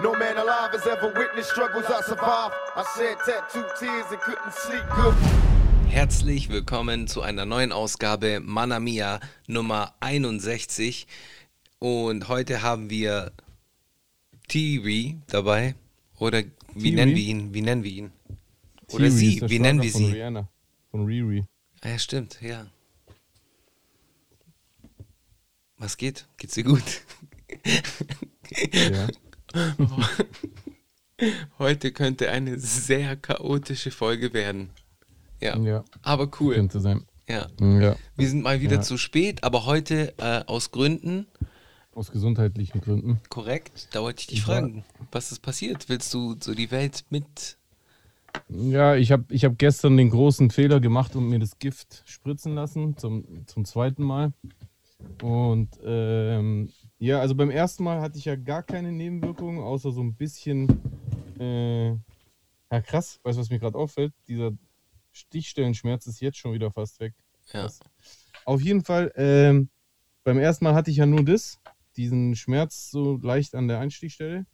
No man alive has ever witnessed struggles I survived. I shed tattooed tears and couldn't sleep good. Herzlich willkommen zu einer neuen Ausgabe Mana Mia Nummer 61. Und heute haben wir Tiwi dabei. Oder wie Tiwi? nennen wir ihn? Wie nennen wir ihn? Oder sie, wie nennen wir sie? Rihanna, von Riri. Ah, ja, stimmt, ja. Was geht? Geht's dir gut? Ja. Heute könnte eine sehr chaotische Folge werden. Ja, ja, aber cool. könnte sein. Ja. Ja, Wir sind mal wieder Ja. zu spät, aber heute äh, aus Gründen aus gesundheitlichen Gründen. korrekt. Da wollte ich dich fragen, was ist passiert? Willst du so die Welt mit? Ja, ich habe ich hab gestern den großen Fehler gemacht und mir das Gift spritzen lassen, zum, zum zweiten Mal. Und ähm, ja, also beim ersten Mal hatte ich ja gar keine Nebenwirkungen, außer so ein bisschen. Äh, ja, krass, weißt du, was mir gerade auffällt? Dieser Stichstellenschmerz ist jetzt schon wieder fast weg. Ja. Auf jeden Fall, ähm, beim ersten Mal hatte ich ja nur das, diesen Schmerz so leicht an der Einstichstelle.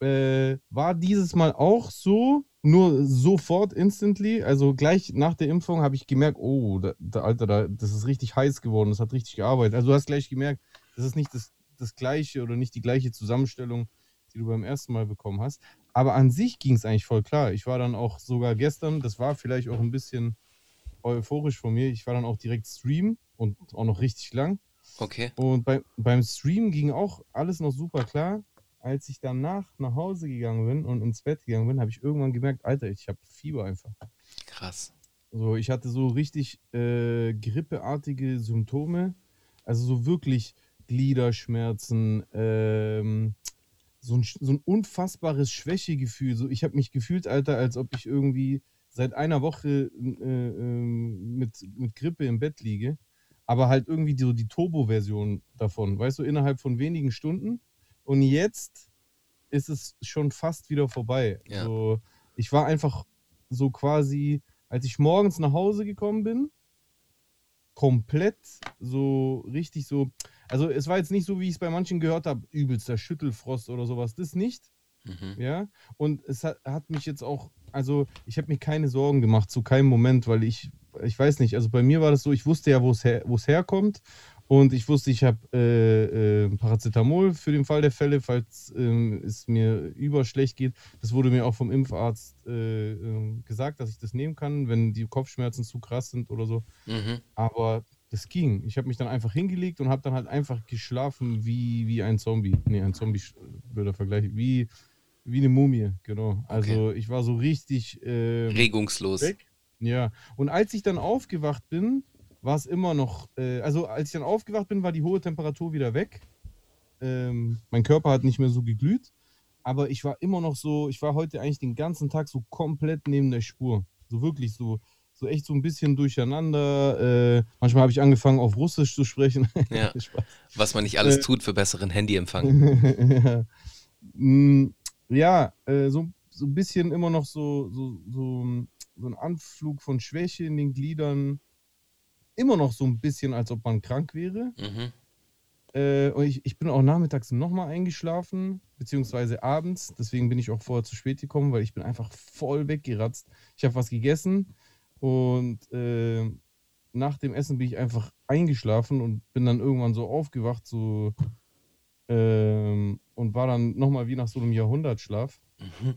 Äh, war dieses Mal auch so, nur sofort, instantly. Also gleich nach der Impfung habe ich gemerkt, oh, da, da, Alter, da, das ist richtig heiß geworden, das hat richtig gearbeitet. Also du hast gleich gemerkt, das ist nicht das, das gleiche oder nicht die gleiche Zusammenstellung, die du beim ersten Mal bekommen hast. Aber an sich ging es eigentlich voll klar. Ich war dann auch sogar gestern, das war vielleicht auch ein bisschen euphorisch von mir, ich war dann auch direkt streamen und auch noch richtig lang. Okay. Und bei, beim Stream ging auch alles noch super klar. Als ich danach nach Hause gegangen bin und ins Bett gegangen bin, habe ich irgendwann gemerkt, Alter, ich habe Fieber einfach. Krass. So, ich hatte so richtig äh, grippeartige Symptome. Also so wirklich Gliederschmerzen, ähm, so, ein, so ein unfassbares Schwächegefühl. So, ich habe mich gefühlt, Alter, als ob ich irgendwie seit einer Woche äh, ähm, mit, mit Grippe im Bett liege. Aber halt irgendwie so die Turbo-Version davon, weißt du, innerhalb von wenigen Stunden. Und jetzt ist es schon fast wieder vorbei. Ja. So, ich war einfach so quasi, als ich morgens nach Hause gekommen bin, komplett so richtig so. Also es war jetzt nicht so, wie ich es bei manchen gehört habe, übelster Schüttelfrost oder sowas. Das nicht. Mhm. Ja. Und es hat, hat mich jetzt auch, also ich habe mir keine Sorgen gemacht, zu keinem Moment, weil ich, ich weiß nicht, also bei mir war das so, ich wusste ja, wo es her, herkommt. Und ich wusste, ich habe äh, äh, Paracetamol für den Fall der Fälle, falls ähm, es mir überschlecht geht. Das wurde mir auch vom Impfarzt äh, ähm, gesagt, dass ich das nehmen kann, wenn die Kopfschmerzen zu krass sind oder so. Mhm. Aber das ging. Ich habe mich dann einfach hingelegt und habe dann halt einfach geschlafen wie, wie ein Zombie. Nee, ein Zombie, blöder Vergleich. Wie, wie eine Mumie, genau. Also ich war so richtig äh, Regungslos. weg. Ja. Und als ich dann aufgewacht bin, war es immer noch, äh, also als ich dann aufgewacht bin, war die hohe Temperatur wieder weg. Ähm, mein Körper hat nicht mehr so geglüht. Aber ich war immer noch so, ich war heute eigentlich den ganzen Tag so komplett neben der Spur. So wirklich so, so echt so ein bisschen durcheinander. Äh, manchmal habe ich angefangen, auf Russisch zu sprechen. Ja. Was man nicht alles Äh. tut für besseren Handyempfang. ja, Mm, ja äh, so, so ein bisschen immer noch so, so, so, so ein Anflug von Schwäche in den Gliedern. Immer noch so ein bisschen, als ob man krank wäre. Mhm. Äh, ich, ich bin auch nachmittags nochmal eingeschlafen, beziehungsweise abends. Deswegen bin ich auch vorher zu spät gekommen, weil ich bin einfach voll weggeratzt. Ich habe was gegessen und äh, nach dem Essen bin ich einfach eingeschlafen und bin dann irgendwann so aufgewacht, so ähm, und war dann nochmal wie nach so einem Jahrhundertschlaf. Mhm.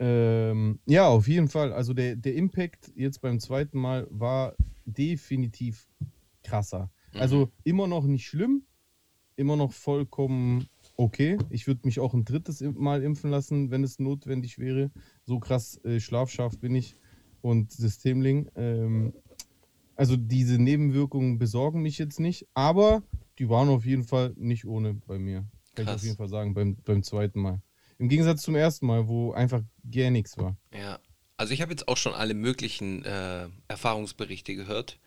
Ähm, ja, auf jeden Fall. Also der, der Impact jetzt beim zweiten Mal war definitiv krasser. Mhm. Also immer noch nicht schlimm, immer noch vollkommen okay. Ich würde mich auch ein drittes Mal impfen lassen, wenn es notwendig wäre. So krass äh, schlafscharf bin ich und Systemling. Ähm, also diese Nebenwirkungen besorgen mich jetzt nicht, aber die waren auf jeden Fall nicht ohne bei mir. Kann ich Krass. auf jeden Fall sagen, beim, beim zweiten Mal. Im Gegensatz zum ersten Mal, wo einfach gar nichts war. Ja, also ich habe jetzt auch schon alle möglichen äh, Erfahrungsberichte gehört.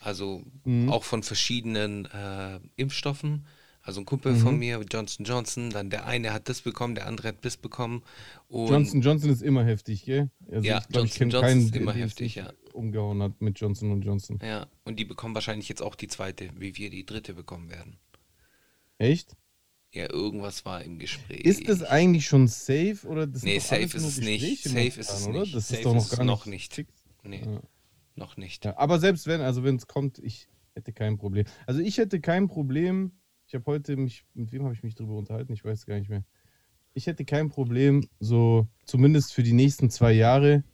Also Mhm. auch von verschiedenen äh, Impfstoffen. Also ein Kumpel von mir, Johnson Johnson, dann der eine hat das bekommen, der andere hat das bekommen. Und Johnson Johnson ist immer heftig, gell? Also Ja, ich glaub, ich Johnson kenn Johnson keinen, ist immer heftig, ja. Umgehauen hat mit Johnson Johnson. ja, und die bekommen wahrscheinlich jetzt auch die zweite, wie wir die dritte bekommen werden. Echt? Ja, irgendwas war im Gespräch. Ist das eigentlich schon safe oder das Nee, safe ist es nicht. Safe ist es nicht. Das Safe ist doch noch gar noch nicht nicht. Nee, Ja. noch nicht. Ja, aber selbst wenn, also wenn es kommt, ich hätte kein Problem. Also ich hätte kein Problem. Ich habe heute mich, mit wem habe ich mich drüber unterhalten? Ich weiß gar nicht mehr. Ich hätte kein Problem, so zumindest für die nächsten zwei Jahre,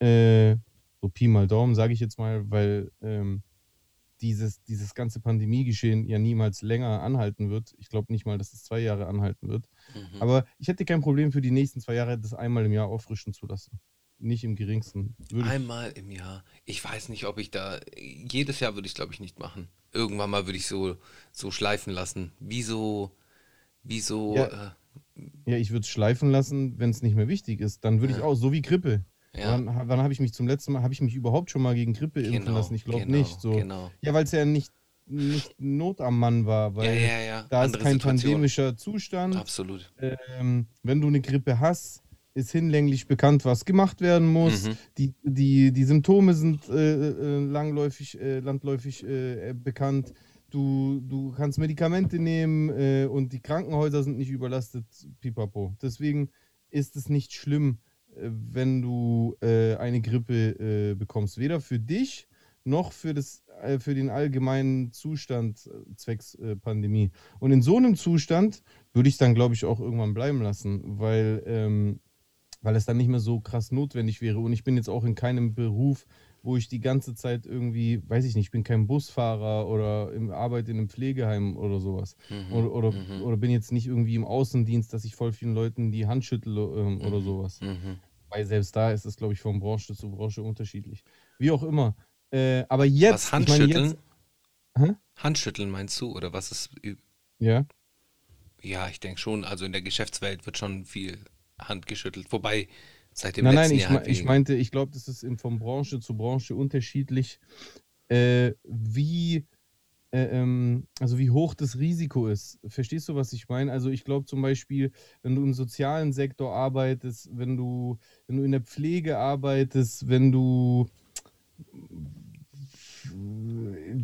äh, so Pi mal Daumen, sage ich jetzt mal, weil ähm, dieses, dieses ganze Pandemiegeschehen ja niemals länger anhalten wird. Ich glaube nicht mal, dass es zwei Jahre anhalten wird. Mhm. Aber ich hätte kein Problem für die nächsten zwei Jahre, das einmal im Jahr auffrischen zu lassen. Nicht im geringsten. Würde ich, Einmal im Jahr. Ich weiß nicht, ob ich da. Jedes Jahr würde ich, glaube ich, nicht machen. Irgendwann mal würde ich so, so schleifen lassen. Wieso. Wieso. Ja. Äh, Ja, ich würde es schleifen lassen, wenn es nicht mehr wichtig ist. Dann würde ich Ja. auch, so wie Grippe. ja, Wann, wann habe ich mich zum letzten Mal, habe ich mich überhaupt schon mal gegen Grippe impfen genau, lassen? Ich glaube genau, nicht. So. Genau. Ja, weil es ja nicht, nicht Not am Mann war, weil Ja, ja, ja. da ist Andere kein Situation. pandemischer Zustand. Absolut. Ähm, wenn du eine Grippe hast, ist hinlänglich bekannt, was gemacht werden muss. Mhm. Die, die, die Symptome sind äh, äh, langläufig, äh, landläufig äh, äh, bekannt. Du, du kannst Medikamente nehmen äh, und die Krankenhäuser sind nicht überlastet, pipapo. Deswegen ist es nicht schlimm, wenn du äh, eine Grippe äh, bekommst. Weder für dich noch für, das, für den allgemeinen Zustand zwecks Pandemie. Und in so einem Zustand würde ich dann, glaube ich, auch irgendwann bleiben lassen, weil, ähm, weil es dann nicht mehr so krass notwendig wäre. Und ich bin jetzt auch in keinem Beruf, wo ich die ganze Zeit irgendwie, weiß ich nicht, ich bin kein Busfahrer oder im arbeite in einem Pflegeheim oder sowas. Mhm. Oder, oder, mhm. oder bin jetzt nicht irgendwie im Außendienst, dass ich voll vielen Leuten die Hand schüttle ähm, oder Mhm. sowas. Mhm. Weil selbst da ist es, glaube ich, von Branche zu Branche unterschiedlich. Wie auch immer. Äh, aber jetzt, Was ich Handschütteln? jetzt, Hä? Handschütteln meinst du? Oder was ist. ja, Ja, ich denke schon. Also in der Geschäftswelt wird schon viel Hand geschüttelt. Wobei seit dem nein, nein, letzten ich, Jahr. halt ich meinte, ich glaube, das ist von Branche zu Branche unterschiedlich, äh, wie, äh, ähm, also wie hoch das Risiko ist. Verstehst du, was ich meine? Also ich glaube zum Beispiel, wenn du im sozialen Sektor arbeitest, wenn du, wenn du in der Pflege arbeitest, wenn du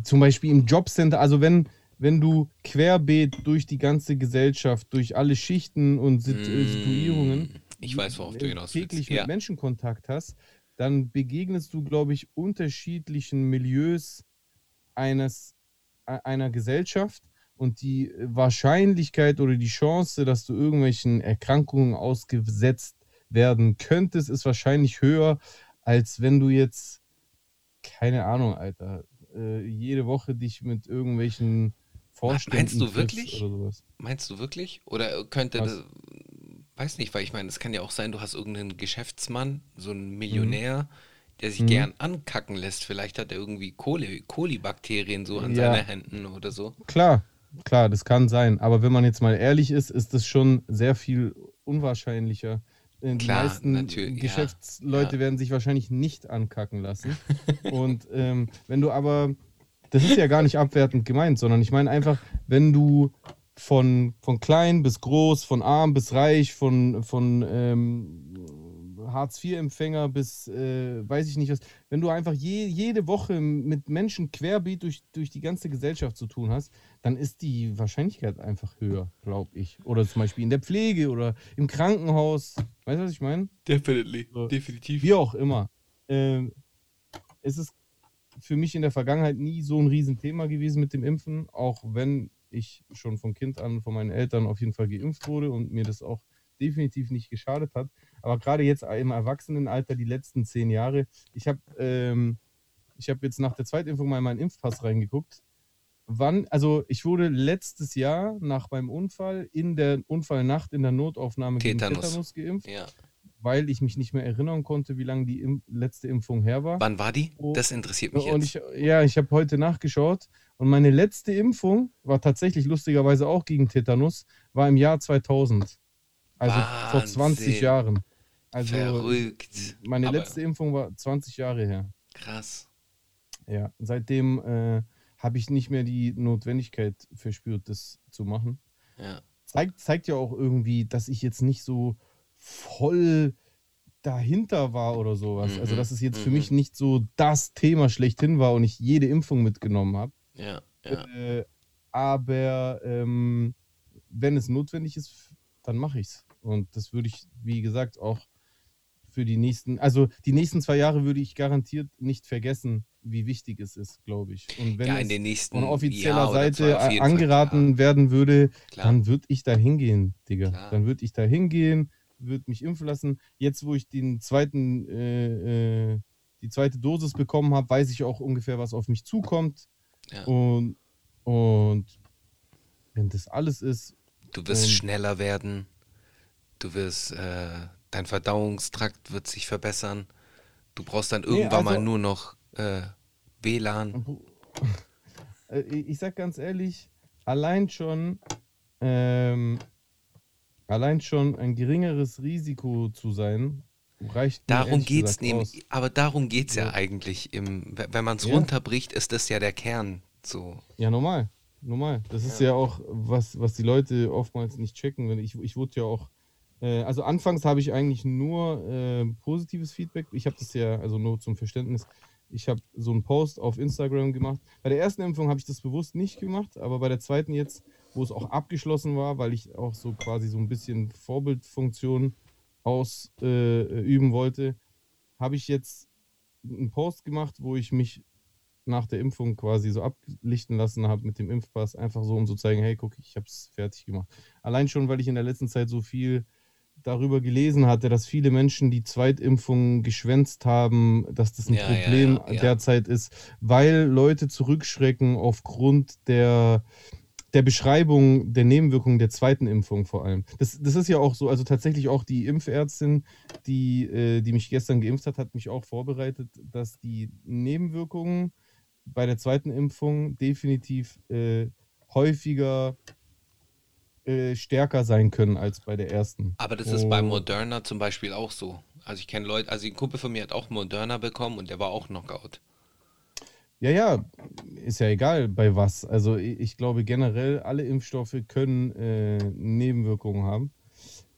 zum Beispiel im Jobcenter, also wenn, wenn du querbeet durch die ganze Gesellschaft, durch alle Schichten und Sit äh, Situierungen Mm, Ich weiß, worauf du äh, hinaus täglich mit Ja. Menschen Kontakt hast, dann begegnest du, glaube ich, unterschiedlichen Milieus eines, e- einer Gesellschaft und die Wahrscheinlichkeit oder die Chance, dass du irgendwelchen Erkrankungen ausgesetzt werden könntest, ist wahrscheinlich höher, als wenn du jetzt, keine Ahnung, Alter, äh, jede Woche dich mit irgendwelchen Vorständen meinst du wirklich? Meinst du wirklich? Oder könnte Was? das. Weiß nicht, weil ich meine, es kann ja auch sein, du hast irgendeinen Geschäftsmann, so einen Millionär, der sich Mhm. gern ankacken lässt. Vielleicht hat er irgendwie Koli, Kolibakterien so an Ja. seinen Händen oder so. Klar, klar, das kann sein. Aber wenn man jetzt mal ehrlich ist, ist das schon sehr viel unwahrscheinlicher. Äh, Die Klar, meisten ja, Geschäftsleute ja. werden sich wahrscheinlich nicht ankacken lassen. Und ähm, wenn du aber, das ist ja gar nicht abwertend gemeint, sondern ich meine einfach, wenn du von, von klein bis groß, von arm bis reich, von, von ähm, Hartz-IV-Empfänger bis äh, weiß ich nicht was, wenn du einfach je, jede Woche mit Menschen querbeet durch, durch die ganze Gesellschaft zu tun hast, dann ist die Wahrscheinlichkeit einfach höher, glaube ich. Oder zum Beispiel in der Pflege oder im Krankenhaus. Weißt du, was ich meine? Definitely. Definitiv. Wie auch immer. Ähm, es ist für mich in der Vergangenheit nie so ein Riesenthema gewesen mit dem Impfen, auch wenn ich schon von Kind an von meinen Eltern auf jeden Fall geimpft wurde und mir das auch definitiv nicht geschadet hat. Aber gerade jetzt im Erwachsenenalter, die letzten zehn Jahre, ich habe ähm, ich hab jetzt nach der Zweitimpfung mal in meinen Impfpass reingeguckt. Wann, also ich wurde letztes Jahr nach meinem Unfall in der Unfallnacht in der Notaufnahme gegen Tetanus. Tetanus geimpft Ja. Weil ich mich nicht mehr erinnern konnte, wie lange die Im letzte Impfung her war. Wann war die? Oh. Das interessiert mich Und jetzt. ich, ja, ich habe heute nachgeschaut und meine letzte Impfung war tatsächlich lustigerweise auch gegen Tetanus, war im Jahr 2000. Also vor 20 Wahnsinn. Jahren. Also Verrückt. meine Aber letzte Impfung war 20 Jahre her. Krass. Ja, seitdem äh, habe ich nicht mehr die Notwendigkeit verspürt, das zu machen. Ja. zeigt, zeigt ja auch irgendwie, dass ich jetzt nicht so voll dahinter war oder sowas. Also, Mhm, dass es jetzt für mhm. mich nicht so das Thema schlechthin war und ich jede Impfung mitgenommen habe. Ja. Ja. Äh, aber ähm, wenn es notwendig ist, dann mache ich es. Und das würde ich, wie gesagt, auch für die nächsten, also die nächsten zwei Jahre würde ich garantiert nicht vergessen, wie wichtig es ist, glaube ich. Und wenn ja, in den nächsten von offizieller Seite angeraten Fall, werden würde, klar. dann würde ich da hingehen, Digga. Klar. Dann würde ich da hingehen, würde mich impfen lassen. Jetzt, wo ich den zweiten, äh, äh, die zweite Dosis bekommen habe, weiß ich auch ungefähr, was auf mich zukommt. Ja. Und, und wenn das alles ist, Du wirst schneller werden. Du wirst, äh, dein Verdauungstrakt wird sich verbessern. Du brauchst dann irgendwann mal also- nur noch äh, WLAN. Äh, ich ich sag ganz ehrlich, allein schon, ähm, allein schon ein geringeres Risiko zu sein, reicht Darum geht's gesagt nämlich, aber darum geht's ja, Ja. eigentlich. Im, wenn man es Ja. runterbricht, ist das ja der Kern. So. Ja, normal. Normal. Das ist ja, auch, was, was die Leute oftmals nicht checken. Ich, ich wurde ja auch, äh, also anfangs habe ich eigentlich nur äh, positives Feedback. Ich habe das ja, also nur zum Verständnis, ich habe so einen Post auf Instagram gemacht. Bei der ersten Impfung habe ich das bewusst nicht gemacht, aber bei der zweiten jetzt, wo es auch abgeschlossen war, weil ich auch so quasi so ein bisschen Vorbildfunktion ausüben äh, üben wollte, habe ich jetzt einen Post gemacht, wo ich mich nach der Impfung quasi so ablichten lassen habe mit dem Impfpass, einfach so, um zu zeigen, hey, guck, ich habe es fertig gemacht. Allein schon, weil ich in der letzten Zeit so viel darüber gelesen hatte, dass viele Menschen die Zweitimpfung geschwänzt haben, dass das ein ja, Problem ja, ja. derzeit ist, weil Leute zurückschrecken aufgrund der, der Beschreibung der Nebenwirkungen der zweiten Impfung vor allem. Das, das ist ja auch so, also tatsächlich auch die Impfärztin, die, äh, die mich gestern geimpft hat, hat mich auch vorbereitet, dass die Nebenwirkungen bei der zweiten Impfung definitiv äh, häufiger äh, stärker sein können als bei der ersten. Aber das ist bei Und- Moderna zum Beispiel auch so. Also ich kenne Leute, also ein Kumpel von mir hat auch Moderna bekommen und der war auch Knockout. Ja, ja, ist ja egal bei was. Also ich glaube generell, alle Impfstoffe können äh, Nebenwirkungen haben.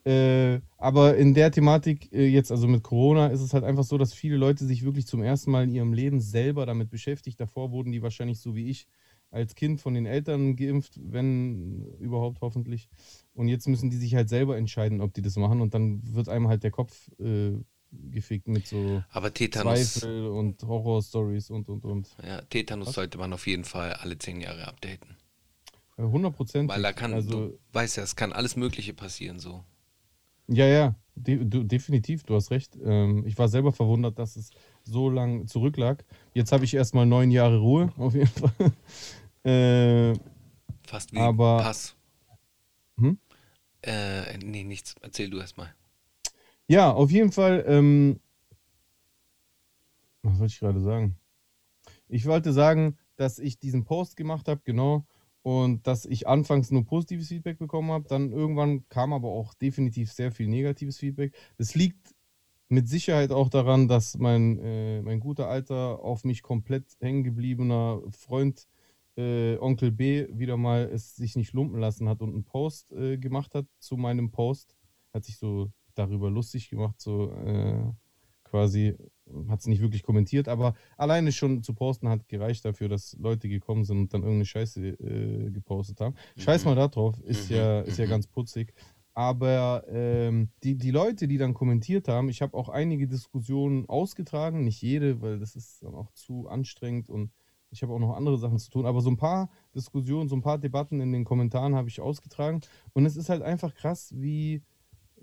Äh, aber in der Thematik äh, jetzt, also mit Corona, ist es halt einfach so, dass viele Leute sich wirklich zum ersten Mal in ihrem Leben selber damit beschäftigt. Davor wurden die wahrscheinlich so wie ich als Kind von den Eltern geimpft, wenn überhaupt hoffentlich. Und jetzt müssen die sich halt selber entscheiden, ob die das machen. Und dann wird einem halt der Kopf äh, gefickt mit so Aber Tetanus, Zweifel und Horror-Stories und und und. ja, Tetanus sollte man auf jeden Fall alle zehn Jahre updaten. 100 Prozent. Weil da kann, also, du weißt ja, es kann alles Mögliche passieren so. Ja, ja, de du, definitiv, du hast recht. Ähm, ich war selber verwundert, dass es so lang zurücklag. Jetzt habe ich erstmal neun Jahre Ruhe, auf jeden Fall. äh, Fast wie Aber- Pass. Hm? Äh, nee, nichts. Erzähl du erst mal. Ja, auf jeden Fall. Ähm, was wollte ich gerade sagen? Ich wollte sagen, dass ich diesen Post gemacht habe, genau, und dass ich anfangs nur positives Feedback bekommen habe. Dann irgendwann kam aber auch definitiv sehr viel negatives Feedback. Das liegt mit Sicherheit auch daran, dass mein, äh, mein guter alter, auf mich komplett hängen gebliebener Freund äh, Onkel B wieder mal es sich nicht lumpen lassen hat und einen Post äh, gemacht hat zu meinem Post. Hat sich so darüber lustig gemacht, so äh, quasi, hat es nicht wirklich kommentiert, aber alleine schon zu posten hat gereicht dafür, dass Leute gekommen sind und dann irgendeine Scheiße äh, gepostet haben. Scheiß mal da drauf, ist Mhm, ja, ist ja mhm. ganz putzig. Aber ähm, die, die Leute, die dann kommentiert haben, ich habe auch einige Diskussionen ausgetragen, nicht jede, weil das ist dann auch zu anstrengend und ich habe auch noch andere Sachen zu tun, aber so ein paar Diskussionen, so ein paar Debatten in den Kommentaren habe ich ausgetragen und es ist halt einfach krass, wie,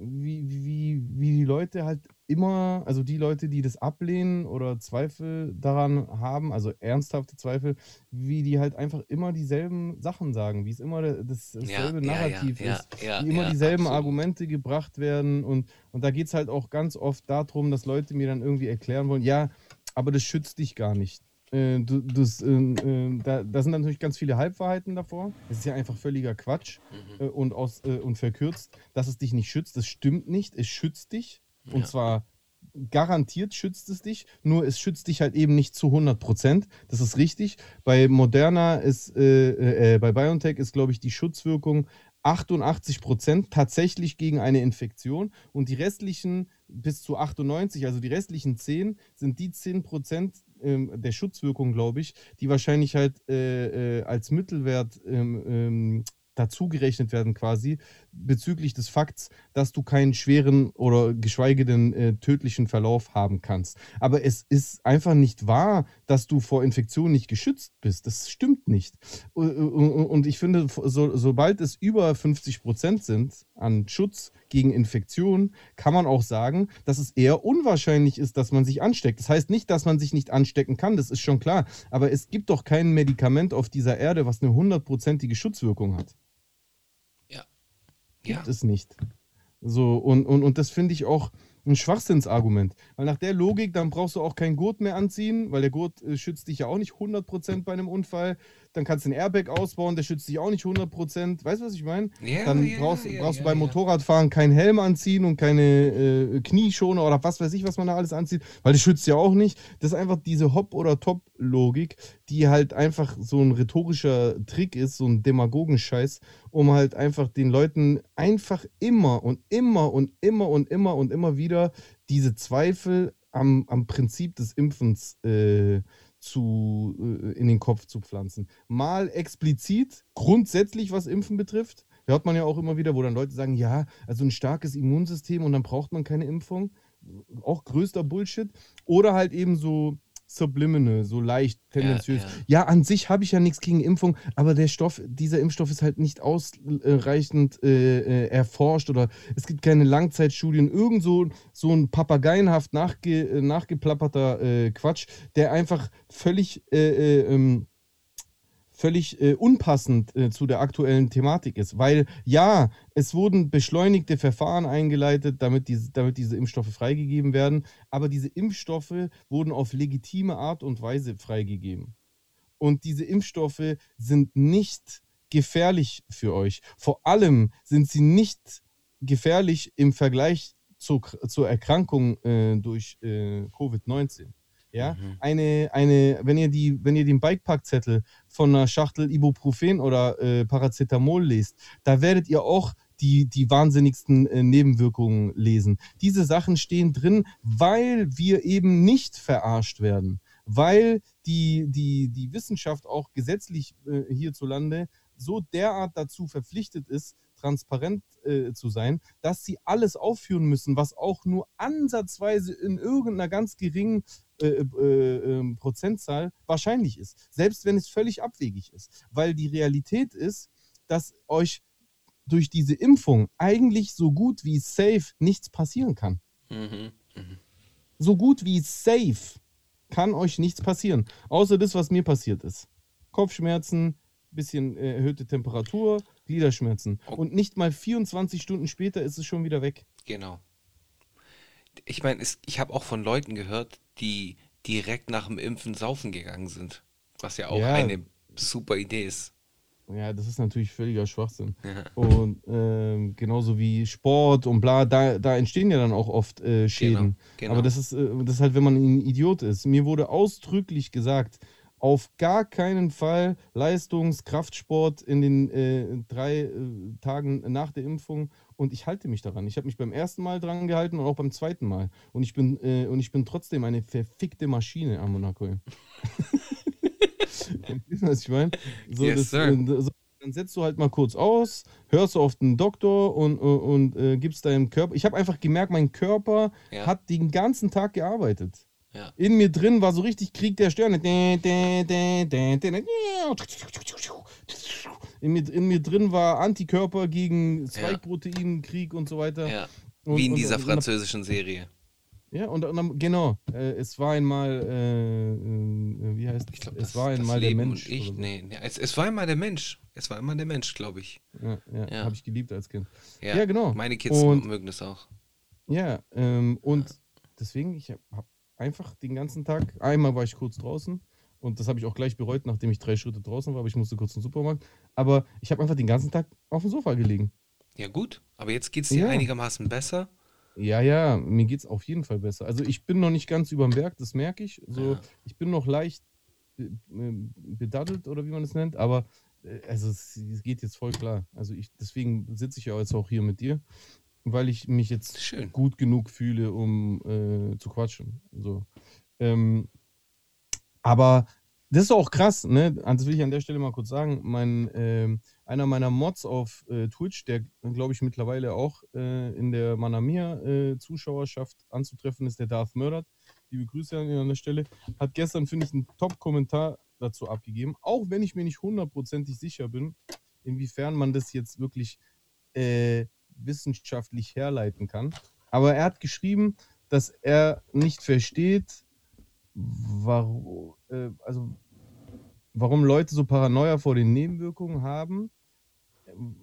wie, wie, wie die Leute halt immer, also die Leute, die das ablehnen oder Zweifel daran haben, also ernsthafte Zweifel, wie die halt einfach immer dieselben Sachen sagen, wie es immer das, dasselbe Narrativ ja, ist, ja, wie immer ja, dieselben absolut. Argumente gebracht werden und, und da geht es halt auch ganz oft darum, dass Leute mir dann irgendwie erklären wollen, ja, aber das schützt dich gar nicht. Äh, das, äh, äh, da, da sind natürlich ganz viele Halbwahrheiten davor. Das ist ja einfach völliger Quatsch Mhm. äh, und, aus, äh, und verkürzt, dass es dich nicht schützt. Das stimmt nicht. Es schützt dich. Und Ja. zwar garantiert schützt es dich, nur es schützt dich halt eben nicht zu 100 Prozent. Das ist richtig. Bei Moderna ist, äh, äh, bei BioNTech ist, glaube ich, die Schutzwirkung 88 Prozent tatsächlich gegen eine Infektion und die restlichen bis zu 98, also die restlichen 10, sind die 10 Prozent ähm, der Schutzwirkung, glaube ich, die wahrscheinlich halt äh, äh, als Mittelwert ähm, ähm, dazugerechnet werden quasi bezüglich des Fakts, dass du keinen schweren oder geschweige denn äh, tödlichen Verlauf haben kannst. Aber es ist einfach nicht wahr, dass du vor Infektionen nicht geschützt bist. Das stimmt nicht. Und ich finde, so, sobald es über 50 Prozent sind an Schutz gegen Infektionen, kann man auch sagen, dass es eher unwahrscheinlich ist, dass man sich ansteckt. Das heißt nicht, dass man sich nicht anstecken kann, das ist schon klar. Aber es gibt doch kein Medikament auf dieser Erde, was eine hundertprozentige Schutzwirkung hat. Ja. Gibt ja. es nicht. So, und, und, und das finde ich auch ein Schwachsinnsargument. Weil nach der Logik, dann brauchst du auch keinen Gurt mehr anziehen, weil der Gurt äh, schützt dich ja auch nicht 100% bei einem Unfall. Dann kannst du den Airbag ausbauen, der schützt dich auch nicht 100%. Weißt du, was ich meine? Ja, dann ja, brauchst, ja, brauchst du beim. Motorradfahren keinen Helm anziehen und keine äh, Knieschoner oder was weiß ich, was man da alles anzieht, weil das schützt ja auch nicht. Das ist einfach diese Hop- oder Top-Logik, die halt einfach so ein rhetorischer Trick ist, so ein Demagogenscheiß, um halt einfach den Leuten einfach immer und immer und immer und immer und immer wieder diese Zweifel am, am Prinzip des Impfens äh, zu, äh, in den Kopf zu pflanzen. Mal explizit, grundsätzlich, was Impfen betrifft. Hört man ja auch immer wieder, wo dann Leute sagen, ja, also ein starkes Immunsystem und dann braucht man keine Impfung. Auch größter Bullshit. Oder halt eben so subliminal, so leicht tendenziös. Ja, Ja, ja. an sich habe ich ja nichts gegen Impfung, aber der Stoff, dieser Impfstoff ist halt nicht ausreichend äh, äh, erforscht oder es gibt keine Langzeitstudien. Irgend so, so ein papageienhaft nachge, äh, nachgeplapperter äh, Quatsch, der einfach völlig äh, äh, ähm, völlig äh, unpassend äh, zu der aktuellen Thematik ist. Weil ja, es wurden beschleunigte Verfahren eingeleitet, damit diese, damit diese Impfstoffe freigegeben werden, aber diese Impfstoffe wurden auf legitime Art und Weise freigegeben. Und diese Impfstoffe sind nicht gefährlich für euch. Vor allem sind sie nicht gefährlich im Vergleich zur, zur Erkrankung äh, durch äh, Covid-19. Ja, Mhm. eine, eine, wenn ihr die, wenn ihr den Bikepackzettel von einer Schachtel Ibuprofen oder äh, Paracetamol lest, da werdet ihr auch die, die wahnsinnigsten äh, Nebenwirkungen lesen. Diese Sachen stehen drin, weil wir eben nicht verarscht werden, weil die, die, die Wissenschaft auch gesetzlich äh, hierzulande so derart dazu verpflichtet ist, transparent äh, zu sein, dass sie alles aufführen müssen, was auch nur ansatzweise in irgendeiner ganz geringen äh, äh, ähm, Prozentzahl wahrscheinlich ist. Selbst wenn es völlig abwegig ist. Weil die Realität ist, dass euch durch diese Impfung eigentlich so gut wie safe nichts passieren kann. Mhm. Mhm. So gut wie safe kann euch nichts passieren. Außer das, was mir passiert ist. Kopfschmerzen, bisschen äh, erhöhte Temperatur, Gliederschmerzen. Oh. Und nicht mal 24 Stunden später ist es schon wieder weg. Genau. Ich meine, ich habe auch von Leuten gehört, die direkt nach dem Impfen saufen gegangen sind. Was ja auch Ja. eine super Idee ist. Ja, das ist natürlich völliger Schwachsinn. Ja. Und ähm, genauso wie Sport und bla, da, da entstehen ja dann auch oft äh, Schäden. genau. Aber das ist, äh, das ist halt, wenn man ein Idiot ist. Mir wurde ausdrücklich gesagt, auf gar keinen Fall Leistungskraftsport in den äh, drei äh, Tagen nach der Impfung. Und ich halte mich daran. Ich habe mich beim ersten Mal dran gehalten und auch beim zweiten Mal. Und ich bin, äh, und ich bin trotzdem eine verfickte Maschine am Monaco. Was ich meine? So, Yes, das, sir. äh, so, dann setzt du halt mal kurz aus, hörst du auf den Doktor und, und, und äh, gibst deinem Körper. Ich habe einfach gemerkt, mein Körper Ja. hat den ganzen Tag gearbeitet. Ja. In mir drin war so richtig Krieg der Sterne. In mir, in mir drin war Antikörper gegen Spike-Protein-Krieg und so weiter. Ja. Und- Wie in und- dieser und- französischen Serie. Ja, und, und genau. Äh, es war einmal, äh, äh, wie heißt Ich glaube, es? das, war das einmal der Mensch. ich. so. Nee, nee es, es war immer der Mensch. Es war immer der Mensch, glaube ich. Ja, ja, Ja. habe ich geliebt als Kind. Ja, Ja, genau. Meine Kids Und- mögen das auch. Ja, ähm, und deswegen, ich habe hab einfach den ganzen Tag, einmal war ich kurz draußen und das habe ich auch gleich bereut, nachdem ich drei Schritte draußen war, aber ich musste kurz zum Supermarkt. Aber ich habe einfach den ganzen Tag auf dem Sofa gelegen. Ja, gut. Aber jetzt geht es dir Ja. einigermaßen besser. Ja, ja, mir geht es auf jeden Fall besser. Also ich bin noch nicht ganz über dem Berg, das merke ich. So, Ja. Ich bin noch leicht bedaddelt oder wie man es nennt, aber äh, also es, es geht jetzt voll klar. Also ich, deswegen sitze ich ja jetzt auch hier mit dir, weil ich mich jetzt Schön. gut genug fühle, um äh, zu quatschen. So. Ähm, aber das ist auch krass, ne? Das will ich an der Stelle mal kurz sagen. Mein, ähm, einer meiner Mods auf äh, Twitch, der glaube ich mittlerweile auch äh, in der Manamia-Zuschauerschaft äh, anzutreffen ist, der Darth Murdered. Liebe Grüße an ihn an der Stelle. Hat gestern, finde ich, einen Top-Kommentar dazu abgegeben. Auch wenn ich mir nicht hundertprozentig sicher bin, inwiefern man das jetzt wirklich äh, wissenschaftlich herleiten kann. Aber er hat geschrieben, dass er nicht versteht, warum, äh, also, warum Leute so Paranoia vor den Nebenwirkungen haben.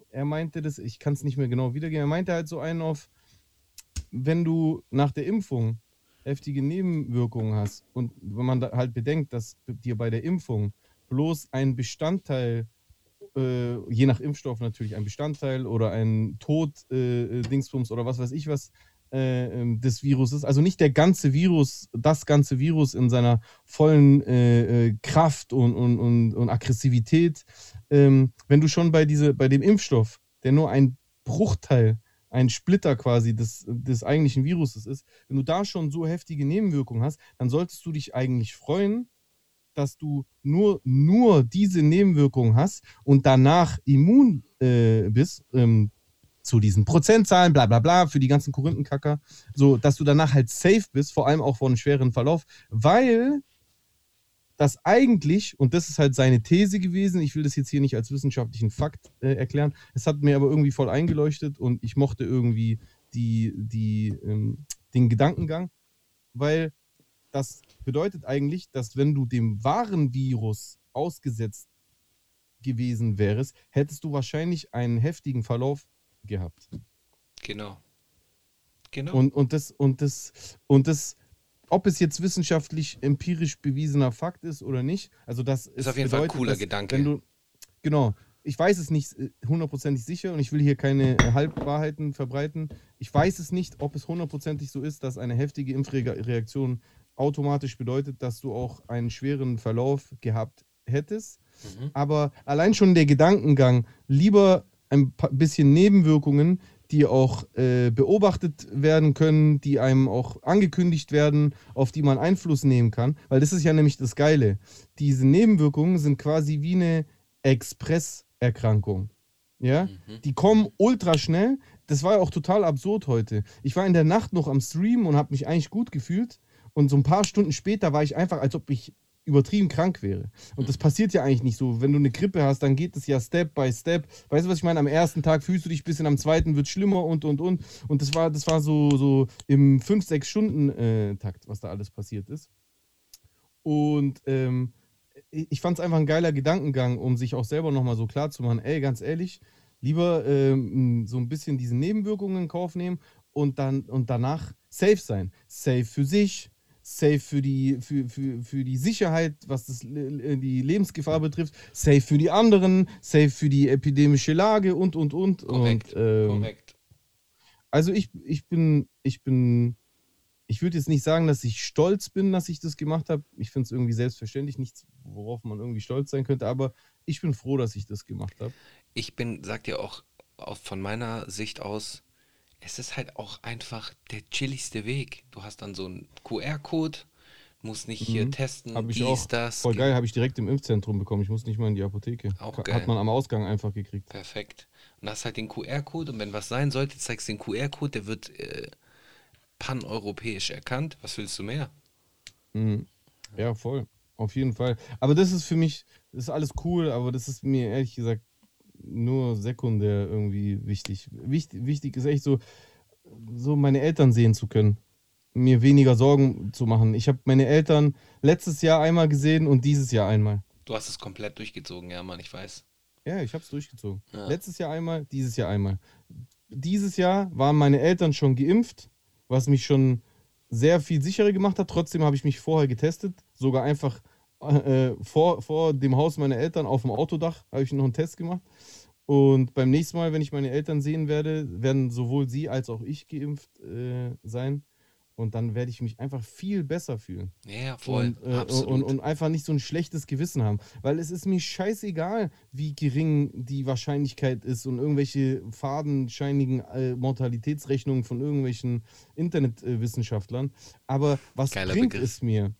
Er meinte das, ich kann es nicht mehr genau wiedergeben, er meinte halt so einen auf, wenn du nach der Impfung heftige Nebenwirkungen hast und wenn man halt bedenkt, dass dir bei der Impfung bloß ein Bestandteil äh, je nach Impfstoff natürlich ein Bestandteil oder ein Tod-Dingsbums äh, oder was weiß ich was äh, ähm, des Viruses. Also nicht der ganze Virus, das ganze Virus in seiner vollen äh, äh, Kraft und, und, und, und Aggressivität. Ähm, wenn du schon bei, diese, bei dem Impfstoff, der nur ein Bruchteil, ein Splitter quasi des, des eigentlichen Viruses ist, wenn du da schon so heftige Nebenwirkungen hast, dann solltest du dich eigentlich freuen, dass du nur, nur diese Nebenwirkungen hast und danach immun äh, bist, ähm, zu diesen Prozentzahlen, bla bla bla, für die ganzen Korinthenkacker, so dass du danach halt safe bist, vor allem auch vor einem schweren Verlauf, weil das eigentlich, und das ist halt seine These gewesen, ich will das jetzt hier nicht als wissenschaftlichen Fakt äh, erklären, es hat mir aber irgendwie voll eingeleuchtet und ich mochte irgendwie die, die, ähm, den Gedankengang, weil das bedeutet eigentlich, dass wenn du dem wahren Virus ausgesetzt gewesen wärst, hättest du wahrscheinlich einen heftigen Verlauf gehabt. Genau. Genau. Und, und das, und das, und das, ob es jetzt wissenschaftlich, empirisch bewiesener Fakt ist oder nicht, also das ist auf jeden bedeutet, Fall ein cooler dass, Gedanke. Du, genau, ich weiß es nicht äh, hundertprozentig sicher und ich will hier keine äh, Halbwahrheiten verbreiten. Ich weiß es nicht, ob es hundertprozentig so ist, dass eine heftige Impfreaktion automatisch bedeutet, dass du auch einen schweren Verlauf gehabt hättest. Mhm. Aber allein schon der Gedankengang, lieber ein bisschen Nebenwirkungen, die auch äh, beobachtet werden können, die einem auch angekündigt werden, auf die man Einfluss nehmen kann. Weil das ist ja nämlich das Geile. Diese Nebenwirkungen sind quasi wie eine Expresserkrankung. Ja, mhm. die kommen ultra schnell. Das war ja auch total absurd heute. Ich war in der Nacht noch am Stream und habe mich eigentlich gut gefühlt. Und so ein paar Stunden später war ich einfach, als ob ich übertrieben krank wäre. Und das passiert ja eigentlich nicht so. Wenn du eine Grippe hast, dann geht es ja Step by Step. Weißt du, was ich meine? Am ersten Tag fühlst du dich ein bisschen, am zweiten wird es schlimmer und und und. Und das war, das war so, so im 5-6-Stunden-Takt, äh, was da alles passiert ist. Und ähm, ich fand es einfach ein geiler Gedankengang, um sich auch selber nochmal so klar zu machen, ey, ganz ehrlich, lieber ähm, so ein bisschen diese Nebenwirkungen in Kauf nehmen und dann und danach safe sein. Safe für sich, safe für die, für, für, für die Sicherheit, was das, die Lebensgefahr betrifft, safe für die anderen, safe für die epidemische Lage und, und, und. Korrekt, und, ähm, korrekt. Also ich, ich bin, ich bin, ich würde jetzt nicht sagen, dass ich stolz bin, dass ich das gemacht habe. Ich finde es irgendwie selbstverständlich, nichts, worauf man irgendwie stolz sein könnte, aber ich bin froh, dass ich das gemacht habe. Ich bin, sag dir auch, auch von meiner Sicht aus, es ist halt auch einfach der chilligste Weg. Du hast dann so einen QR-Code, musst nicht hier mhm. testen, hab ich dies, auch. das. Voll geil, habe ich direkt im Impfzentrum bekommen. Ich muss nicht mal in die Apotheke. Auch geil. Hat man am Ausgang einfach gekriegt. Perfekt. Und hast halt den QR-Code und wenn was sein sollte, zeigst den QR-Code, der wird äh, paneuropäisch erkannt. Was willst du mehr? Mhm. Ja, voll. Auf jeden Fall. Aber das ist für mich, das ist alles cool, aber das ist mir ehrlich gesagt nur sekundär irgendwie wichtig. Wichtig, wichtig ist echt so, so meine Eltern sehen zu können. Mir weniger Sorgen zu machen. Ich habe meine Eltern letztes Jahr einmal gesehen und dieses Jahr einmal. Du hast es komplett durchgezogen, ja, Mann, ich weiß. Ja, ich habe es durchgezogen. Ja. Letztes Jahr einmal, dieses Jahr einmal. Dieses Jahr waren meine Eltern schon geimpft, was mich schon sehr viel sicherer gemacht hat. Trotzdem habe ich mich vorher getestet, sogar einfach äh, vor, vor dem Haus meiner Eltern auf dem Autodach habe ich noch einen Test gemacht. Und beim nächsten Mal, wenn ich meine Eltern sehen werde, werden sowohl sie als auch ich geimpft äh, sein. Und dann werde ich mich einfach viel besser fühlen. Ja, voll. Und, äh, und, und, einfach nicht so ein schlechtes Gewissen haben. Weil es ist mir scheißegal, wie gering die Wahrscheinlichkeit ist und irgendwelche fadenscheinigen äh, Mortalitätsrechnungen von irgendwelchen Internetwissenschaftlern. Aber was Geiler bringt Begriff. es mir?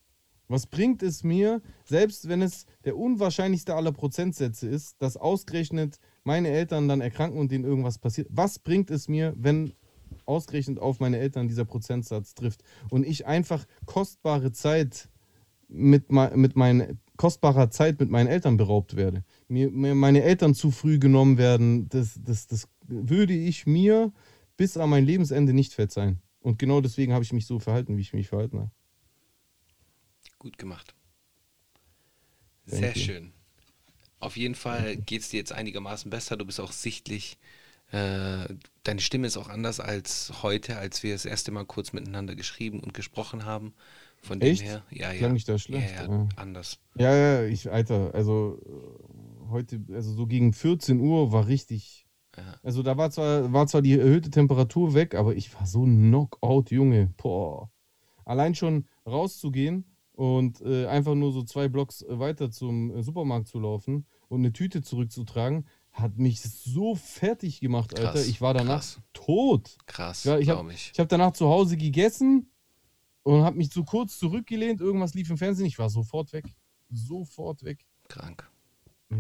Was bringt es mir, selbst wenn es der unwahrscheinlichste aller Prozentsätze ist, dass ausgerechnet meine Eltern dann erkranken und denen irgendwas passiert? Was bringt es mir, wenn ausgerechnet auf meine Eltern dieser Prozentsatz trifft und ich einfach kostbare Zeit mit, mit meinen kostbarer Zeit mit meinen Eltern beraubt werde, mir, mir meine Eltern zu früh genommen werden, das, das, das würde ich mir bis an mein Lebensende nicht verzeihen. Und genau deswegen habe ich mich so verhalten, wie ich mich verhalten habe. Gut gemacht. Sehr schön. Auf jeden Fall geht es dir jetzt einigermaßen besser. Du bist auch sichtlich. Äh, deine Stimme ist auch anders als heute, als wir das erste Mal kurz miteinander geschrieben und gesprochen haben. Von Echt? dem her, ja, ja. Klang ich da schlecht? Ja, ja, anders. Ja, ja, ich, Alter, also äh, heute, also so gegen 14 Uhr war richtig. Ja. Also da war zwar, war zwar die erhöhte Temperatur weg, aber ich war so Knockout, Junge. Boah. Allein schon rauszugehen und äh, einfach nur so zwei Blocks weiter zum äh, Supermarkt zu laufen und eine Tüte zurückzutragen, hat mich so fertig gemacht, Alter. Krass, ich war danach krass. tot. Krass, Ja, ich habe ich. ich hab danach zu Hause gegessen und habe mich zu kurz zurückgelehnt. Irgendwas lief im Fernsehen. Ich war sofort weg. Sofort weg. Krank.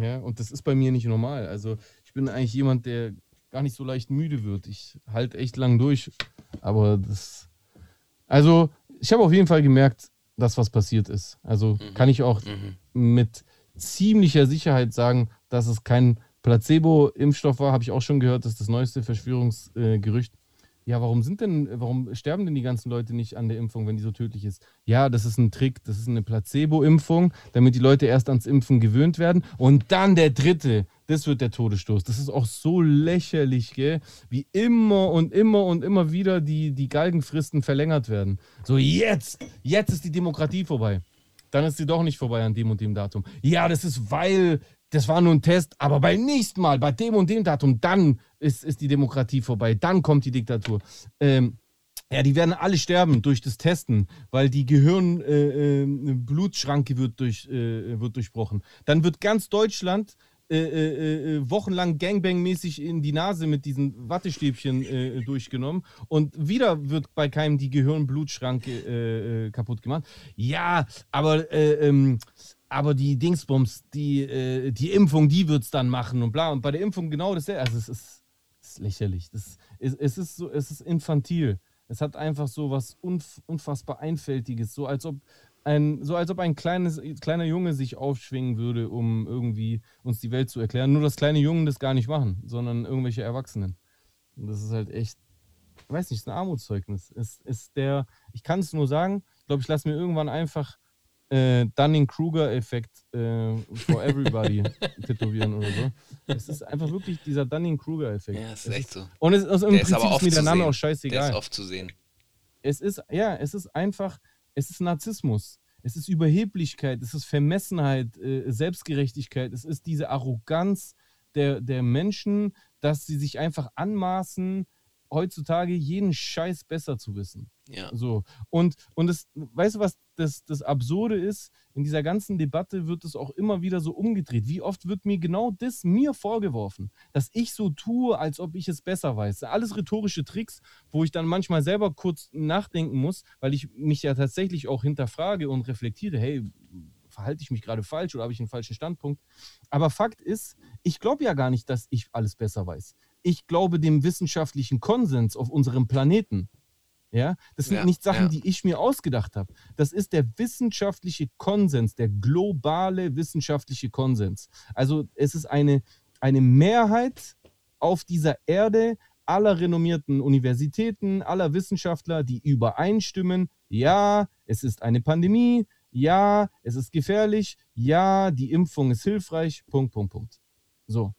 Ja, und das ist bei mir nicht normal. Also ich bin eigentlich jemand, der gar nicht so leicht müde wird. Ich halte echt lang durch. Aber das. Also, ich habe auf jeden Fall gemerkt, dass was passiert ist. Also kann ich auch Mhm. mit ziemlicher Sicherheit sagen, dass es kein Placebo-Impfstoff war. Habe ich auch schon gehört, das ist das neueste Verschwörungsgerücht. Ja, warum sind denn, warum sterben denn die ganzen Leute nicht an der Impfung, wenn die so tödlich ist? Ja, das ist ein Trick, das ist eine Placebo-Impfung, damit die Leute erst ans Impfen gewöhnt werden. Und dann der dritte, das wird der Todesstoß. Das ist auch so lächerlich, gell? Wie immer und immer und immer wieder die, die Galgenfristen verlängert werden. So, jetzt, jetzt ist die Demokratie vorbei. Dann ist sie doch nicht vorbei an dem und dem Datum. Ja, das ist, weil das war nur ein Test, aber beim nächsten Mal, bei dem und dem Datum, dann ist, ist die Demokratie vorbei, dann kommt die Diktatur. Ähm, ja, die werden alle sterben durch das Testen, weil die Gehirn-Blutschranke wird, durch, äh, wird durchbrochen. Dann wird ganz Deutschland äh, äh, äh, wochenlang Gangbang-mäßig in die Nase mit diesen Wattestäbchen äh, durchgenommen und wieder wird bei keinem die Gehirn-Blutschranke äh, äh, kaputt gemacht. Ja, aber äh, ähm, aber die Dingsbums, die, äh, die Impfung, die wird es dann machen und bla. Und bei der Impfung genau das. Also es ist, es ist lächerlich. Das ist, es ist so, es ist infantil. Es hat einfach so was unf unfassbar Einfältiges, so als ob ein, so als ob ein kleines, kleiner Junge sich aufschwingen würde, um irgendwie uns die Welt zu erklären. Nur dass kleine Jungen das gar nicht machen, sondern irgendwelche Erwachsenen. Und das ist halt echt, ich weiß nicht, ist ein Armutszeugnis. Es ist der, ich kann es nur sagen, ich glaube, ich lasse mir irgendwann einfach äh, Dunning-Kruger-Effekt äh, for everybody tätowieren oder so. Es ist einfach wirklich dieser Dunning-Kruger-Effekt. Ja, das ist echt so. Und es, also im Der ist Prinzip ist oft mir der Name sehen. auch Der scheißegal ist oft zu sehen. es ist, ja, es ist einfach, es ist Narzissmus. Es ist Überheblichkeit, es ist Vermessenheit, äh, Selbstgerechtigkeit, es ist diese Arroganz der, der Menschen, dass sie sich einfach anmaßen, heutzutage jeden Scheiß besser zu wissen. Ja. So. Und, und das, weißt du, was das, das Absurde ist? In dieser ganzen Debatte wird es auch immer wieder so umgedreht. Wie oft wird mir genau das mir vorgeworfen, dass ich so tue, als ob ich es besser weiß. Alles rhetorische Tricks, wo ich dann manchmal selber kurz nachdenken muss, weil ich mich ja tatsächlich auch hinterfrage und reflektiere, hey, verhalte ich mich gerade falsch oder habe ich einen falschen Standpunkt? Aber Fakt ist, ich glaube ja gar nicht, dass ich alles besser weiß. Ich glaube dem wissenschaftlichen Konsens auf unserem Planeten. Ja, das sind Ja, nicht Sachen, ja. die ich mir ausgedacht habe. Das ist der wissenschaftliche Konsens, der globale wissenschaftliche Konsens. Also es ist eine, eine Mehrheit auf dieser Erde aller renommierten Universitäten, aller Wissenschaftler, die übereinstimmen, ja, es ist eine Pandemie, ja, es ist gefährlich, ja, die Impfung ist hilfreich, Punkt, Punkt, Punkt. So.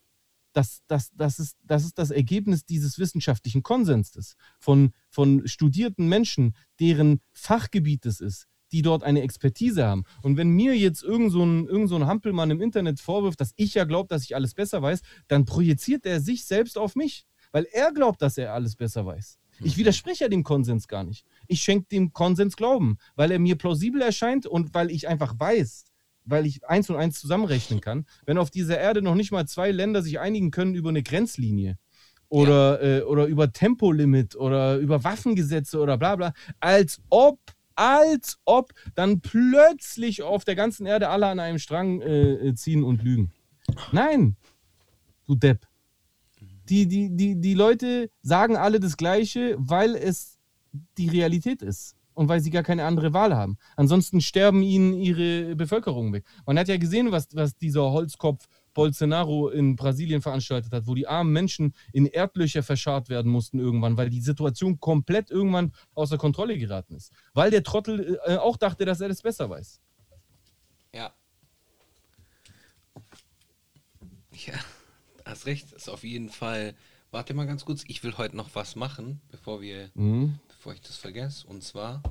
Das, das, das, ist, das ist das Ergebnis dieses wissenschaftlichen Konsenses von, von studierten Menschen, deren Fachgebiet es ist, die dort eine Expertise haben. Und wenn mir jetzt irgend so ein, irgend so ein Hampelmann im Internet vorwirft, dass ich ja glaube, dass ich alles besser weiß, dann projiziert er sich selbst auf mich, weil er glaubt, dass er alles besser weiß. Ich widerspreche ja dem Konsens gar nicht. Ich schenke dem Konsens Glauben, weil er mir plausibel erscheint und weil ich einfach weiß, weil ich eins und eins zusammenrechnen kann, wenn auf dieser Erde noch nicht mal zwei Länder sich einigen können über eine Grenzlinie oder, äh, oder über Tempolimit oder über Waffengesetze oder bla bla, als ob, als ob dann plötzlich auf der ganzen Erde alle an einem Strang äh, ziehen und lügen. Nein, du Depp. Die, die, die, die Leute sagen alle das Gleiche, weil es die Realität ist und weil sie gar keine andere Wahl haben. Ansonsten sterben ihnen ihre Bevölkerung weg. Man hat ja gesehen, was, was dieser Holzkopf Bolsonaro in Brasilien veranstaltet hat, wo die armen Menschen in Erdlöcher verscharrt werden mussten irgendwann, weil die Situation komplett irgendwann außer Kontrolle geraten ist. Weil der Trottel äh, auch dachte, dass er das besser weiß. Ja. Ja, hast recht. Ist auf jeden Fall. Warte mal ganz kurz. Ich will heute noch was machen, bevor wir, Mhm. Bevor ich das vergesse. Und zwar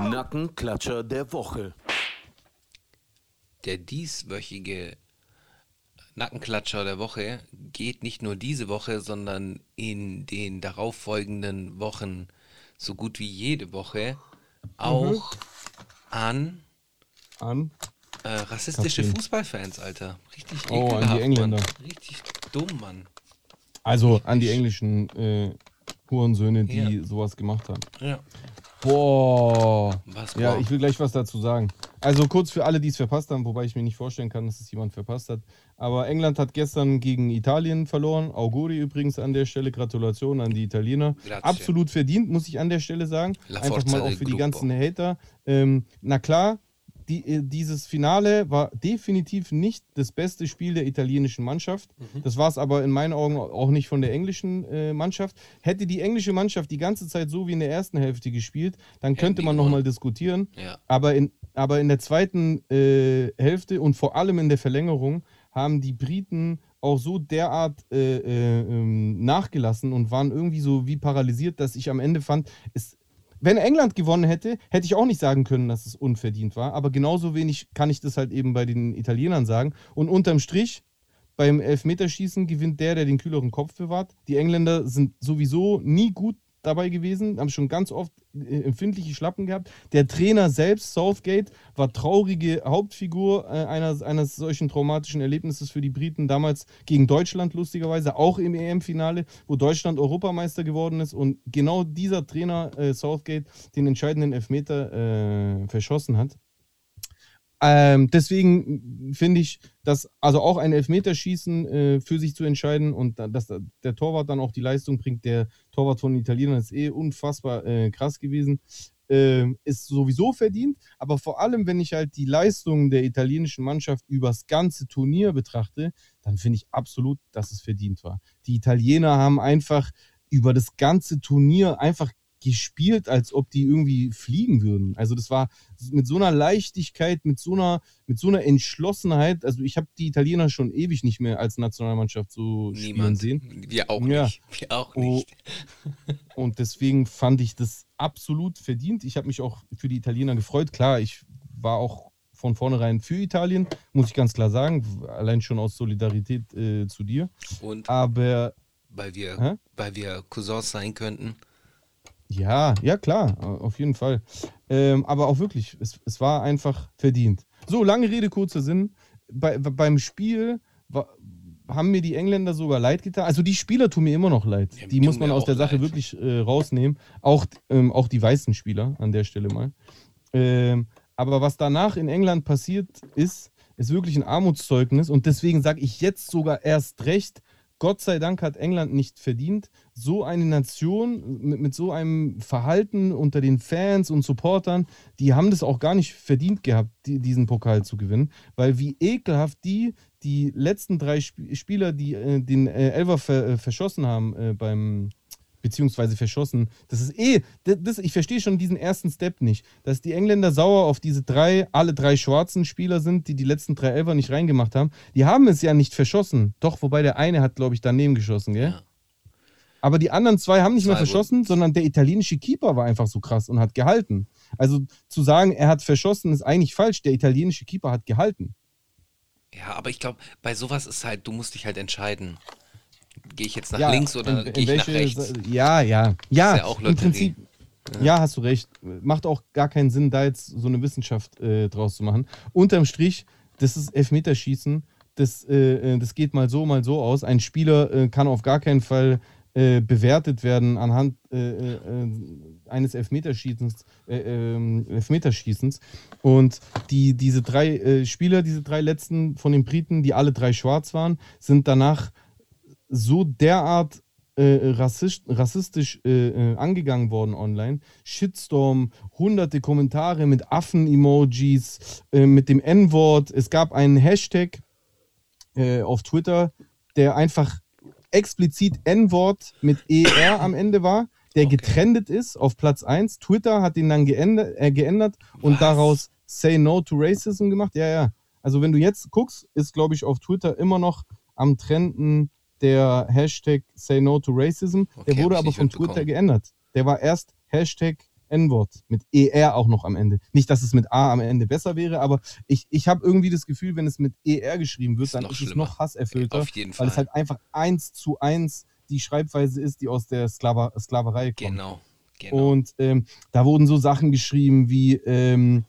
Nackenklatscher der Woche. der dieswöchige Nackenklatscher der Woche geht nicht nur diese Woche, sondern in den darauffolgenden Wochen so gut wie jede Woche auch an An. äh, rassistische Kathleen. Fußballfans, Alter. Richtig Oh, an die Engländer. Mann. Richtig dumm, Mann. Also an die englischen äh, Hurensöhne, die Ja. sowas gemacht haben. Ja. Boah. Was, Ja, boah? ich will gleich was dazu sagen. Also kurz für alle, die es verpasst haben, wobei ich mir nicht vorstellen kann, dass es jemand verpasst hat. Aber England hat gestern gegen Italien verloren. Auguri übrigens an der Stelle. Gratulation an die Italiener. Grazie. Absolut verdient, muss ich an der Stelle sagen. Einfach mal auch für die ganzen Hater. Ähm, na klar, die, äh, dieses Finale war definitiv nicht das beste Spiel der italienischen Mannschaft. Mhm. Das war es aber in meinen Augen auch nicht von der englischen äh, Mannschaft. Hätte die englische Mannschaft die ganze Zeit so wie in der ersten Hälfte gespielt, dann könnte man nochmal diskutieren. Ja. Aber in, aber in der zweiten äh, Hälfte und vor allem in der Verlängerung haben die Briten auch so derart äh, äh, ähm, nachgelassen und waren irgendwie so wie paralysiert, dass ich am Ende fand, es, wenn England gewonnen hätte, hätte ich auch nicht sagen können, dass es unverdient war. Aber genauso wenig kann ich das halt eben bei den Italienern sagen. Und unterm Strich, beim Elfmeterschießen gewinnt der, der den kühleren Kopf bewahrt. Die Engländer sind sowieso nie gut dabei gewesen, haben schon ganz oft äh, empfindliche Schlappen gehabt. Der Trainer selbst, Southgate, war traurige Hauptfigur äh, einer, eines solchen traumatischen Erlebnisses für die Briten. Damals gegen Deutschland, lustigerweise, auch im EM-Finale, wo Deutschland Europameister geworden ist. Und genau dieser Trainer, äh, Southgate, den entscheidenden Elfmeter äh, verschossen hat. Ähm, deswegen finde ich, dass also auch ein Elfmeterschießen äh, für sich zu entscheiden und da- dass da- der Torwart dann auch die Leistung bringt, der Torwart von Italienern ist eh unfassbar äh, krass gewesen, ähm, ist sowieso verdient. Aber vor allem, wenn ich halt die Leistungen der italienischen Mannschaft übers ganze Turnier betrachte, dann finde ich absolut, dass es verdient war. Die Italiener haben einfach über das ganze Turnier einfach gespielt, als ob die irgendwie fliegen würden. Also das war mit so einer Leichtigkeit, mit so einer, mit so einer Entschlossenheit. Also ich habe die Italiener schon ewig nicht mehr als Nationalmannschaft so spielen Niemand. sehen. Wir auch Ja. nicht. Wir auch Oh. nicht. Und deswegen fand ich das absolut verdient. Ich habe mich auch für die Italiener gefreut. Klar, ich war auch von vornherein für Italien, muss ich ganz klar sagen. Allein schon aus Solidarität äh, zu dir. Und Aber weil wir, Hä? weil wir Cousins sein könnten. Ja, ja, klar, auf jeden Fall. Ähm, aber auch wirklich, es, es war einfach verdient. So, lange Rede, kurzer Sinn. Bei, beim Spiel wa- haben mir die Engländer sogar leid getan. Also die Spieler tun mir immer noch leid. Ja, die muss man aus der Sache leid. wirklich äh, rausnehmen. Auch, ähm, auch die weißen Spieler an der Stelle mal. Ähm, aber was danach in England passiert ist, ist wirklich ein Armutszeugnis. Und deswegen sage ich jetzt sogar erst recht, Gott sei Dank hat England nicht verdient, so eine Nation mit, mit so einem Verhalten unter den Fans und Supportern, die haben das auch gar nicht verdient gehabt, die, diesen Pokal zu gewinnen, weil wie ekelhaft die, die letzten drei Sp Spieler, die äh, den äh, Elfer ver äh, verschossen haben äh, beim, beziehungsweise verschossen. Das ist eh, das, ich verstehe schon diesen ersten Step nicht, dass die Engländer sauer auf diese drei, alle drei schwarzen Spieler sind, die die letzten drei Elfer nicht reingemacht haben. Die haben es ja nicht verschossen. Doch, wobei der eine hat, glaube ich, daneben geschossen, gell? Ja. Aber die anderen zwei haben nicht mehr Zwei verschossen, sondern der italienische Keeper war einfach so krass und hat gehalten. Also zu sagen, er hat verschossen, ist eigentlich falsch. Der italienische Keeper hat gehalten. Ja, aber ich glaube, bei sowas ist halt, du musst dich halt entscheiden. Gehe ich jetzt nach Ja, links oder gehe ich nach welche rechts? Sa- Ja, ja. Ja, Ist ja auch im. Prinzip. Ja. hast du recht. Macht auch gar keinen Sinn, da jetzt so eine Wissenschaft äh, draus zu machen. Unterm Strich, das ist Elfmeterschießen. Das, äh, äh, das geht mal so, mal so aus. Ein Spieler äh, kann auf gar keinen Fall äh, bewertet werden anhand äh, eines Elfmeterschießens, äh, ähm, Elfmeterschießens. Und die, diese drei Spieler, diese drei letzten von den Briten, die alle drei schwarz waren, sind danach so derart äh, rassist, rassistisch äh, äh, angegangen worden online. Shitstorm, hunderte Kommentare mit Affen-Emojis, äh, mit dem N-Wort. Es gab einen Hashtag äh, auf Twitter, der einfach explizit N-Wort mit ER am Ende war, der Okay. getrendet ist auf Platz 1. Twitter hat ihn dann geändert, äh, geändert und Was? daraus Say No to Racism gemacht. Ja, ja. Also wenn du jetzt guckst, ist, glaube ich, auf Twitter immer noch am Trenden der Hashtag Say No to Racism. Okay, der wurde aber von Twitter geändert. Der war erst Hashtag N-Wort mit ER auch noch am Ende. Nicht, dass es mit A am Ende besser wäre, aber ich, ich habe irgendwie das Gefühl, wenn es mit ER geschrieben wird, Ist dann ist es schlimmer. noch hasserfüllter, Auf jeden weil Fall. es halt einfach eins zu eins die Schreibweise ist, die aus der Sklava Sklaverei kommt. genau. Genau. Und ähm, da wurden so Sachen geschrieben wie, ähm,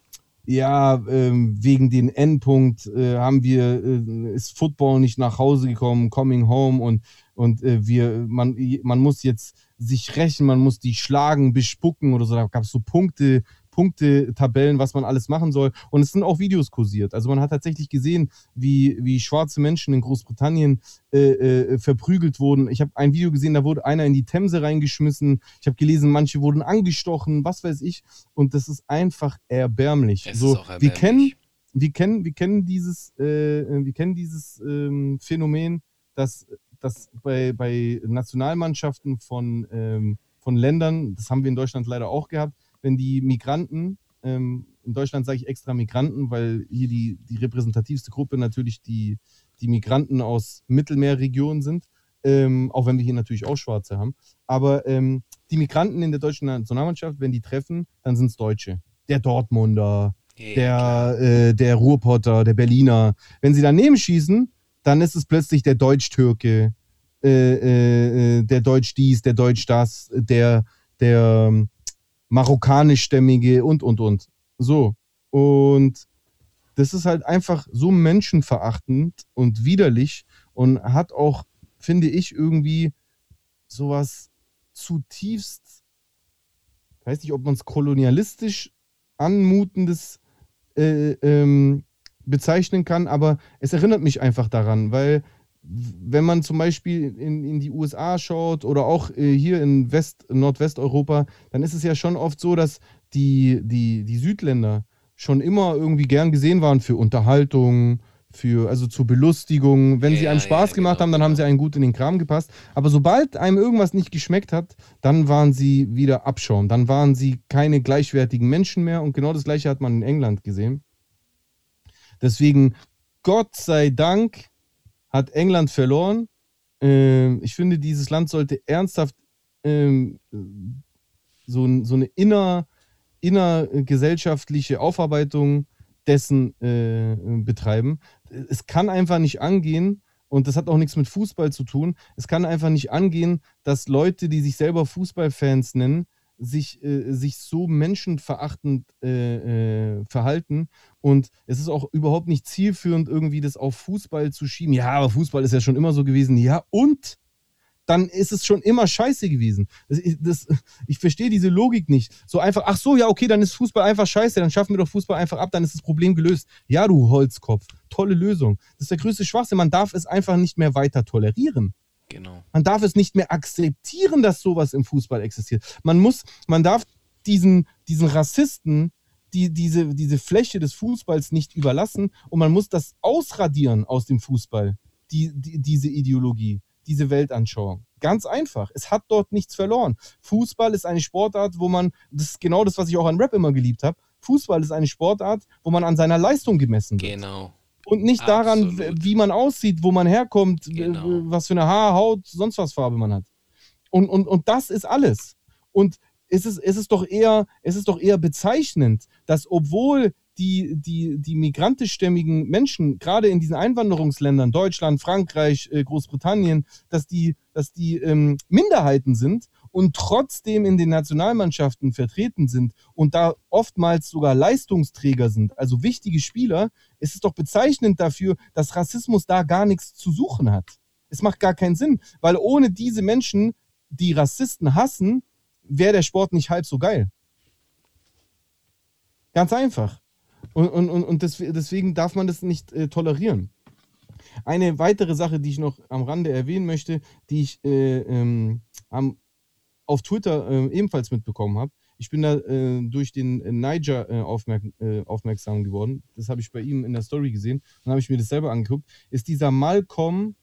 ja, ähm, wegen den Endpunkt äh, haben wir, äh, ist Football nicht nach Hause gekommen, coming home und, und äh, wir, man, man muss jetzt sich rächen, man muss die schlagen, bespucken oder so. Da gab es so Punkte, Punkte-Tabellen, was man alles machen soll. Und es sind auch Videos kursiert. Also man hat tatsächlich gesehen, wie, wie schwarze Menschen in Großbritannien äh, äh, verprügelt wurden. Ich habe ein Video gesehen, da wurde einer in die Themse reingeschmissen. Ich habe gelesen, manche wurden angestochen, was weiß ich. Und das ist einfach erbärmlich. Es so, ist auch wir erbärmlich. kennen, wir kennen, wir kennen dieses, äh, wir kennen dieses ähm, Phänomen, dass, dass bei, bei Nationalmannschaften von, ähm, von Ländern, das haben wir in Deutschland leider auch gehabt, wenn die Migranten, ähm, in Deutschland sage ich extra Migranten, weil hier die, die repräsentativste Gruppe natürlich die, die Migranten aus Mittelmeerregionen sind, ähm, auch wenn wir hier natürlich auch Schwarze haben. Aber ähm, die Migranten in der deutschen Nationalmannschaft, wenn die treffen, dann sind es Deutsche. Der Dortmunder, Ja, der, äh, der Ruhrpotter, der Berliner. Wenn sie daneben schießen, dann ist es plötzlich der Deutsch-Türke, äh, äh, äh, der Deutsch dies, der Deutsch das, der, der ähm, marokkanischstämmige und, und, und. So. Und das ist halt einfach so menschenverachtend und widerlich und hat auch, finde ich, irgendwie sowas zutiefst, weiß nicht, ob man es kolonialistisch anmutendes äh, ähm, bezeichnen kann, aber es erinnert mich einfach daran, weil wenn man zum Beispiel in, in die USA schaut oder auch äh, hier in West, Nordwesteuropa, dann ist es ja schon oft so, dass die, die, die Südländer schon immer irgendwie gern gesehen waren für Unterhaltung, für, also zur Belustigung. Wenn Ja, sie einem Spaß ja, gemacht genau, haben, dann haben genau. sie einen gut in den Kram gepasst. Aber sobald einem irgendwas nicht geschmeckt hat, dann waren sie wieder Abschaum. Dann waren sie keine gleichwertigen Menschen mehr. Und genau das Gleiche hat man in England gesehen. Deswegen, Gott sei Dank, hat England verloren. Ähm, ich finde, dieses Land sollte ernsthaft ähm, so, so eine inner, innergesellschaftliche Aufarbeitung dessen äh, betreiben. Es kann einfach nicht angehen, und das hat auch nichts mit Fußball zu tun, es kann einfach nicht angehen, dass Leute, die sich selber Fußballfans nennen, sich, äh, sich so menschenverachtend äh, äh, verhalten. Und es ist auch überhaupt nicht zielführend, irgendwie das auf Fußball zu schieben. Ja, aber Fußball ist ja schon immer so gewesen. Ja, und? Dann ist es schon immer scheiße gewesen. Das, das, ich verstehe diese Logik nicht. So einfach, ach so, ja, okay, dann ist Fußball einfach scheiße, dann schaffen wir doch Fußball einfach ab, dann ist das Problem gelöst. Ja, du Holzkopf, tolle Lösung. Das ist der größte Schwachsinn. Man darf es einfach nicht mehr weiter tolerieren. Genau. Man darf es nicht mehr akzeptieren, dass sowas im Fußball existiert. Man muss, man darf diesen, diesen Rassisten die, diese, diese Fläche des Fußballs nicht überlassen und man muss das ausradieren aus dem Fußball, die, die, diese Ideologie, diese Weltanschauung. Ganz einfach. Es hat dort nichts verloren. Fußball ist eine Sportart, wo man, das ist genau das, was ich auch an Rap immer geliebt habe. Fußball ist eine Sportart, wo man an seiner Leistung gemessen wird. Genau. Und nicht daran, Absolut. w- wie man aussieht, wo man herkommt, Genau. was für eine Haar, Haut, sonst was Farbe man hat. Und, und, und das ist alles. Und es ist, es ist doch eher, es ist doch eher bezeichnend, dass obwohl die, die, die migrantischstämmigen Menschen, gerade in diesen Einwanderungsländern, Deutschland, Frankreich, äh, Großbritannien, dass die, dass die ähm, Minderheiten sind und trotzdem in den Nationalmannschaften vertreten sind und da oftmals sogar Leistungsträger sind, also wichtige Spieler, ist es doch bezeichnend dafür, dass Rassismus da gar nichts zu suchen hat. Es macht gar keinen Sinn, weil ohne diese Menschen die Rassisten hassen, wäre der Sport nicht halb so geil. Ganz einfach. Und, und, und, und des, deswegen darf man das nicht äh, tolerieren. Eine weitere Sache, die ich noch am Rande erwähnen möchte, die ich äh, ähm, am, auf Twitter äh, ebenfalls mitbekommen habe. Ich bin da äh, durch den Niger äh, aufmerk äh, aufmerksam geworden. Das habe ich bei ihm in der Story gesehen. Dann habe ich mir das selber angeguckt. Ist dieser Malcolm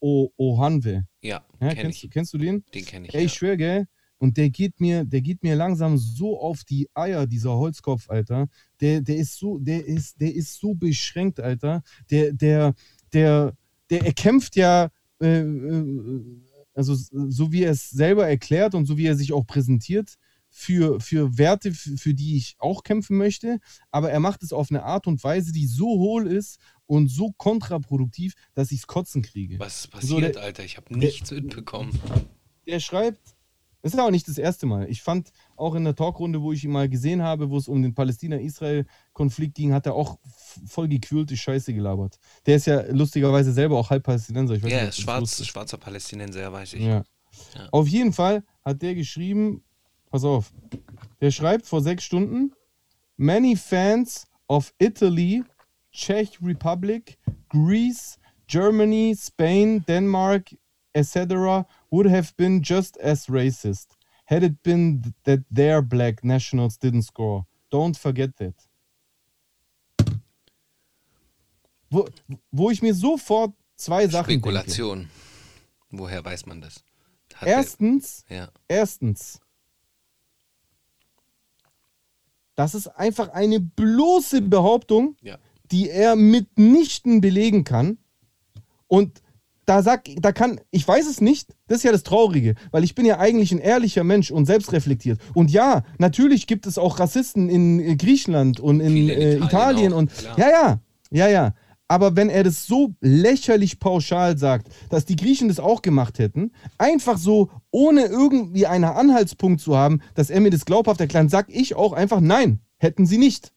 o Ohanwe. Ja, Ja, kenn kennst, du- ich. kennst du den? Den kenne ich. Ey, ja. ich schwör, gell? Und der geht mir, der geht mir langsam so auf die Eier, dieser Holzkopf, Alter. Der, der ist so, der ist, der ist so beschränkt, Alter. Der, der, der, der, er kämpft ja, äh, äh, also so wie er es selber erklärt und so wie er sich auch präsentiert, für, für Werte, für die ich auch kämpfen möchte, aber er macht es auf eine Art und Weise, die so hohl ist und so kontraproduktiv, dass ich es kotzen kriege. Was ist So, passiert, der- Alter? Ich habe nichts mitbekommen. der schreibt, das ist aber nicht das erste Mal. Ich fand auch in der Talkrunde, wo ich ihn mal gesehen habe, wo es um den Palästina-Israel-Konflikt ging, hat er auch voll gequälte Scheiße gelabert. Der ist ja lustigerweise selber auch halb Palästinenser. Ich weiß Ja, nicht, schwarz, schwarzer Palästinenser, weiß ich. Ja. Ja. Auf jeden Fall hat der geschrieben, pass auf, der schreibt vor sechs Stunden, many fans of Italy, Czech Republic, Greece, Germany, Spain, Denmark, etc. would have been just as racist had it been th- that their black nationals didn't score. Don't forget that. Wo, wo ich mir sofort zwei Sachen denke. Spekulation. Woher weiß man das? Hat Erstens, Der, ja. Erstens, das ist einfach eine bloße Behauptung, Ja. die er mitnichten belegen kann. Und da sag, da kann, ich weiß es nicht, das ist ja das Traurige, weil ich bin ja eigentlich ein ehrlicher Mensch und selbstreflektiert. Und ja, natürlich gibt es auch Rassisten in äh, Griechenland und in, in äh, Italien Italien auch, und klar. ja, ja, ja, ja. Aber wenn er das so lächerlich pauschal sagt, dass die Griechen das auch gemacht hätten, einfach so, ohne irgendwie einen Anhaltspunkt zu haben, dass er mir das glaubhaft erklärt, sag ich auch einfach nein, hätten sie nicht.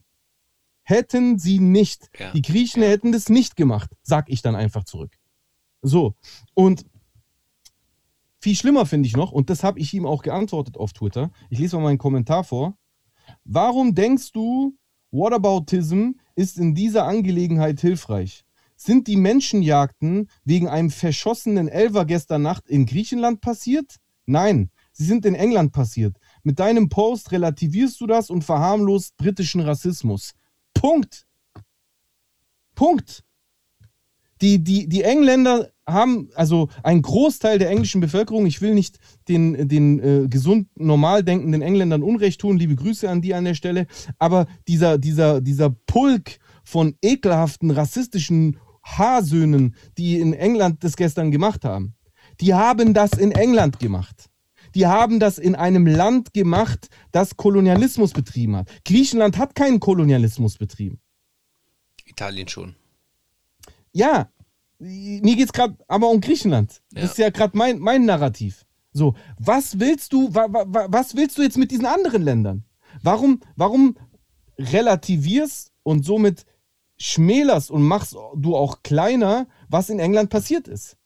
Hätten sie nicht. Ja. Die Griechen Ja. hätten das nicht gemacht, sag ich dann einfach zurück. So. Und viel schlimmer finde ich noch, und das habe ich ihm auch geantwortet auf Twitter. Ich lese mal meinen Kommentar vor. Warum denkst du, Whataboutism ist in dieser Angelegenheit hilfreich? Sind die Menschenjagden wegen einem verschossenen Elfer gestern Nacht in Griechenland passiert? Nein, sie sind in England passiert. Mit deinem Post relativierst du das und verharmlost britischen Rassismus. Punkt. Punkt. Die, die, die Engländer haben, also ein Großteil der englischen Bevölkerung, ich will nicht den, den äh, gesund normal denkenden Engländern Unrecht tun, liebe Grüße an die an der Stelle, aber dieser, dieser, dieser Pulk von ekelhaften, rassistischen Haarsöhnen, die in England das gestern gemacht haben, die haben das in England gemacht. Die haben das in einem Land gemacht, das Kolonialismus betrieben hat. Griechenland hat keinen Kolonialismus betrieben. Italien schon. Ja, mir geht es gerade aber um Griechenland. Ja. Das ist ja gerade mein, mein Narrativ. So, was willst du, wa, wa, was willst du jetzt mit diesen anderen Ländern? Warum, warum relativierst und somit schmälerst und machst du auch kleiner, was in England passiert ist?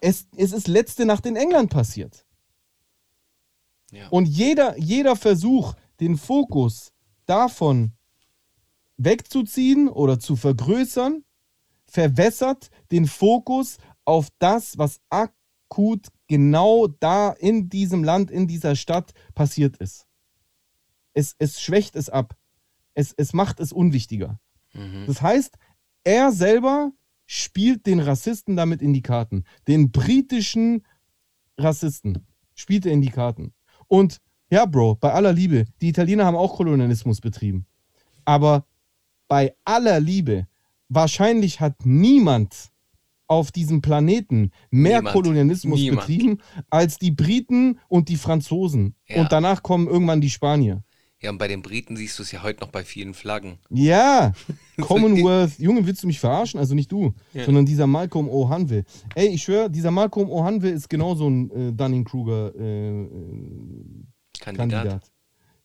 Es, es ist letzte Nacht in England passiert. Ja. Und jeder, jeder Versuch, den Fokus davon wegzuziehen oder zu vergrößern, verwässert den Fokus auf das, was akut genau da in diesem Land, in dieser Stadt passiert ist. Es, es schwächt es ab. Es, es macht es unwichtiger. Mhm. Das heißt, er selber spielt den Rassisten damit in die Karten. Den britischen Rassisten spielt er in die Karten. Und ja, Bro, bei aller Liebe, die Italiener haben auch Kolonialismus betrieben. Aber bei aller Liebe, wahrscheinlich hat niemand auf diesem Planeten mehr Niemand. Kolonialismus Niemand. betrieben als die Briten und die Franzosen. Ja. Und danach kommen irgendwann die Spanier. Ja, und bei den Briten siehst du es ja heute noch bei vielen Flaggen. Ja, Commonwealth. Junge, willst du mich verarschen? Also nicht du, Ja. sondern dieser Malcolm O'Hanwe. Ey, ich schwöre, dieser Malcolm O'Hanwe ist genauso ein äh, Dunning-Kruger-Kandidat. Kandidat.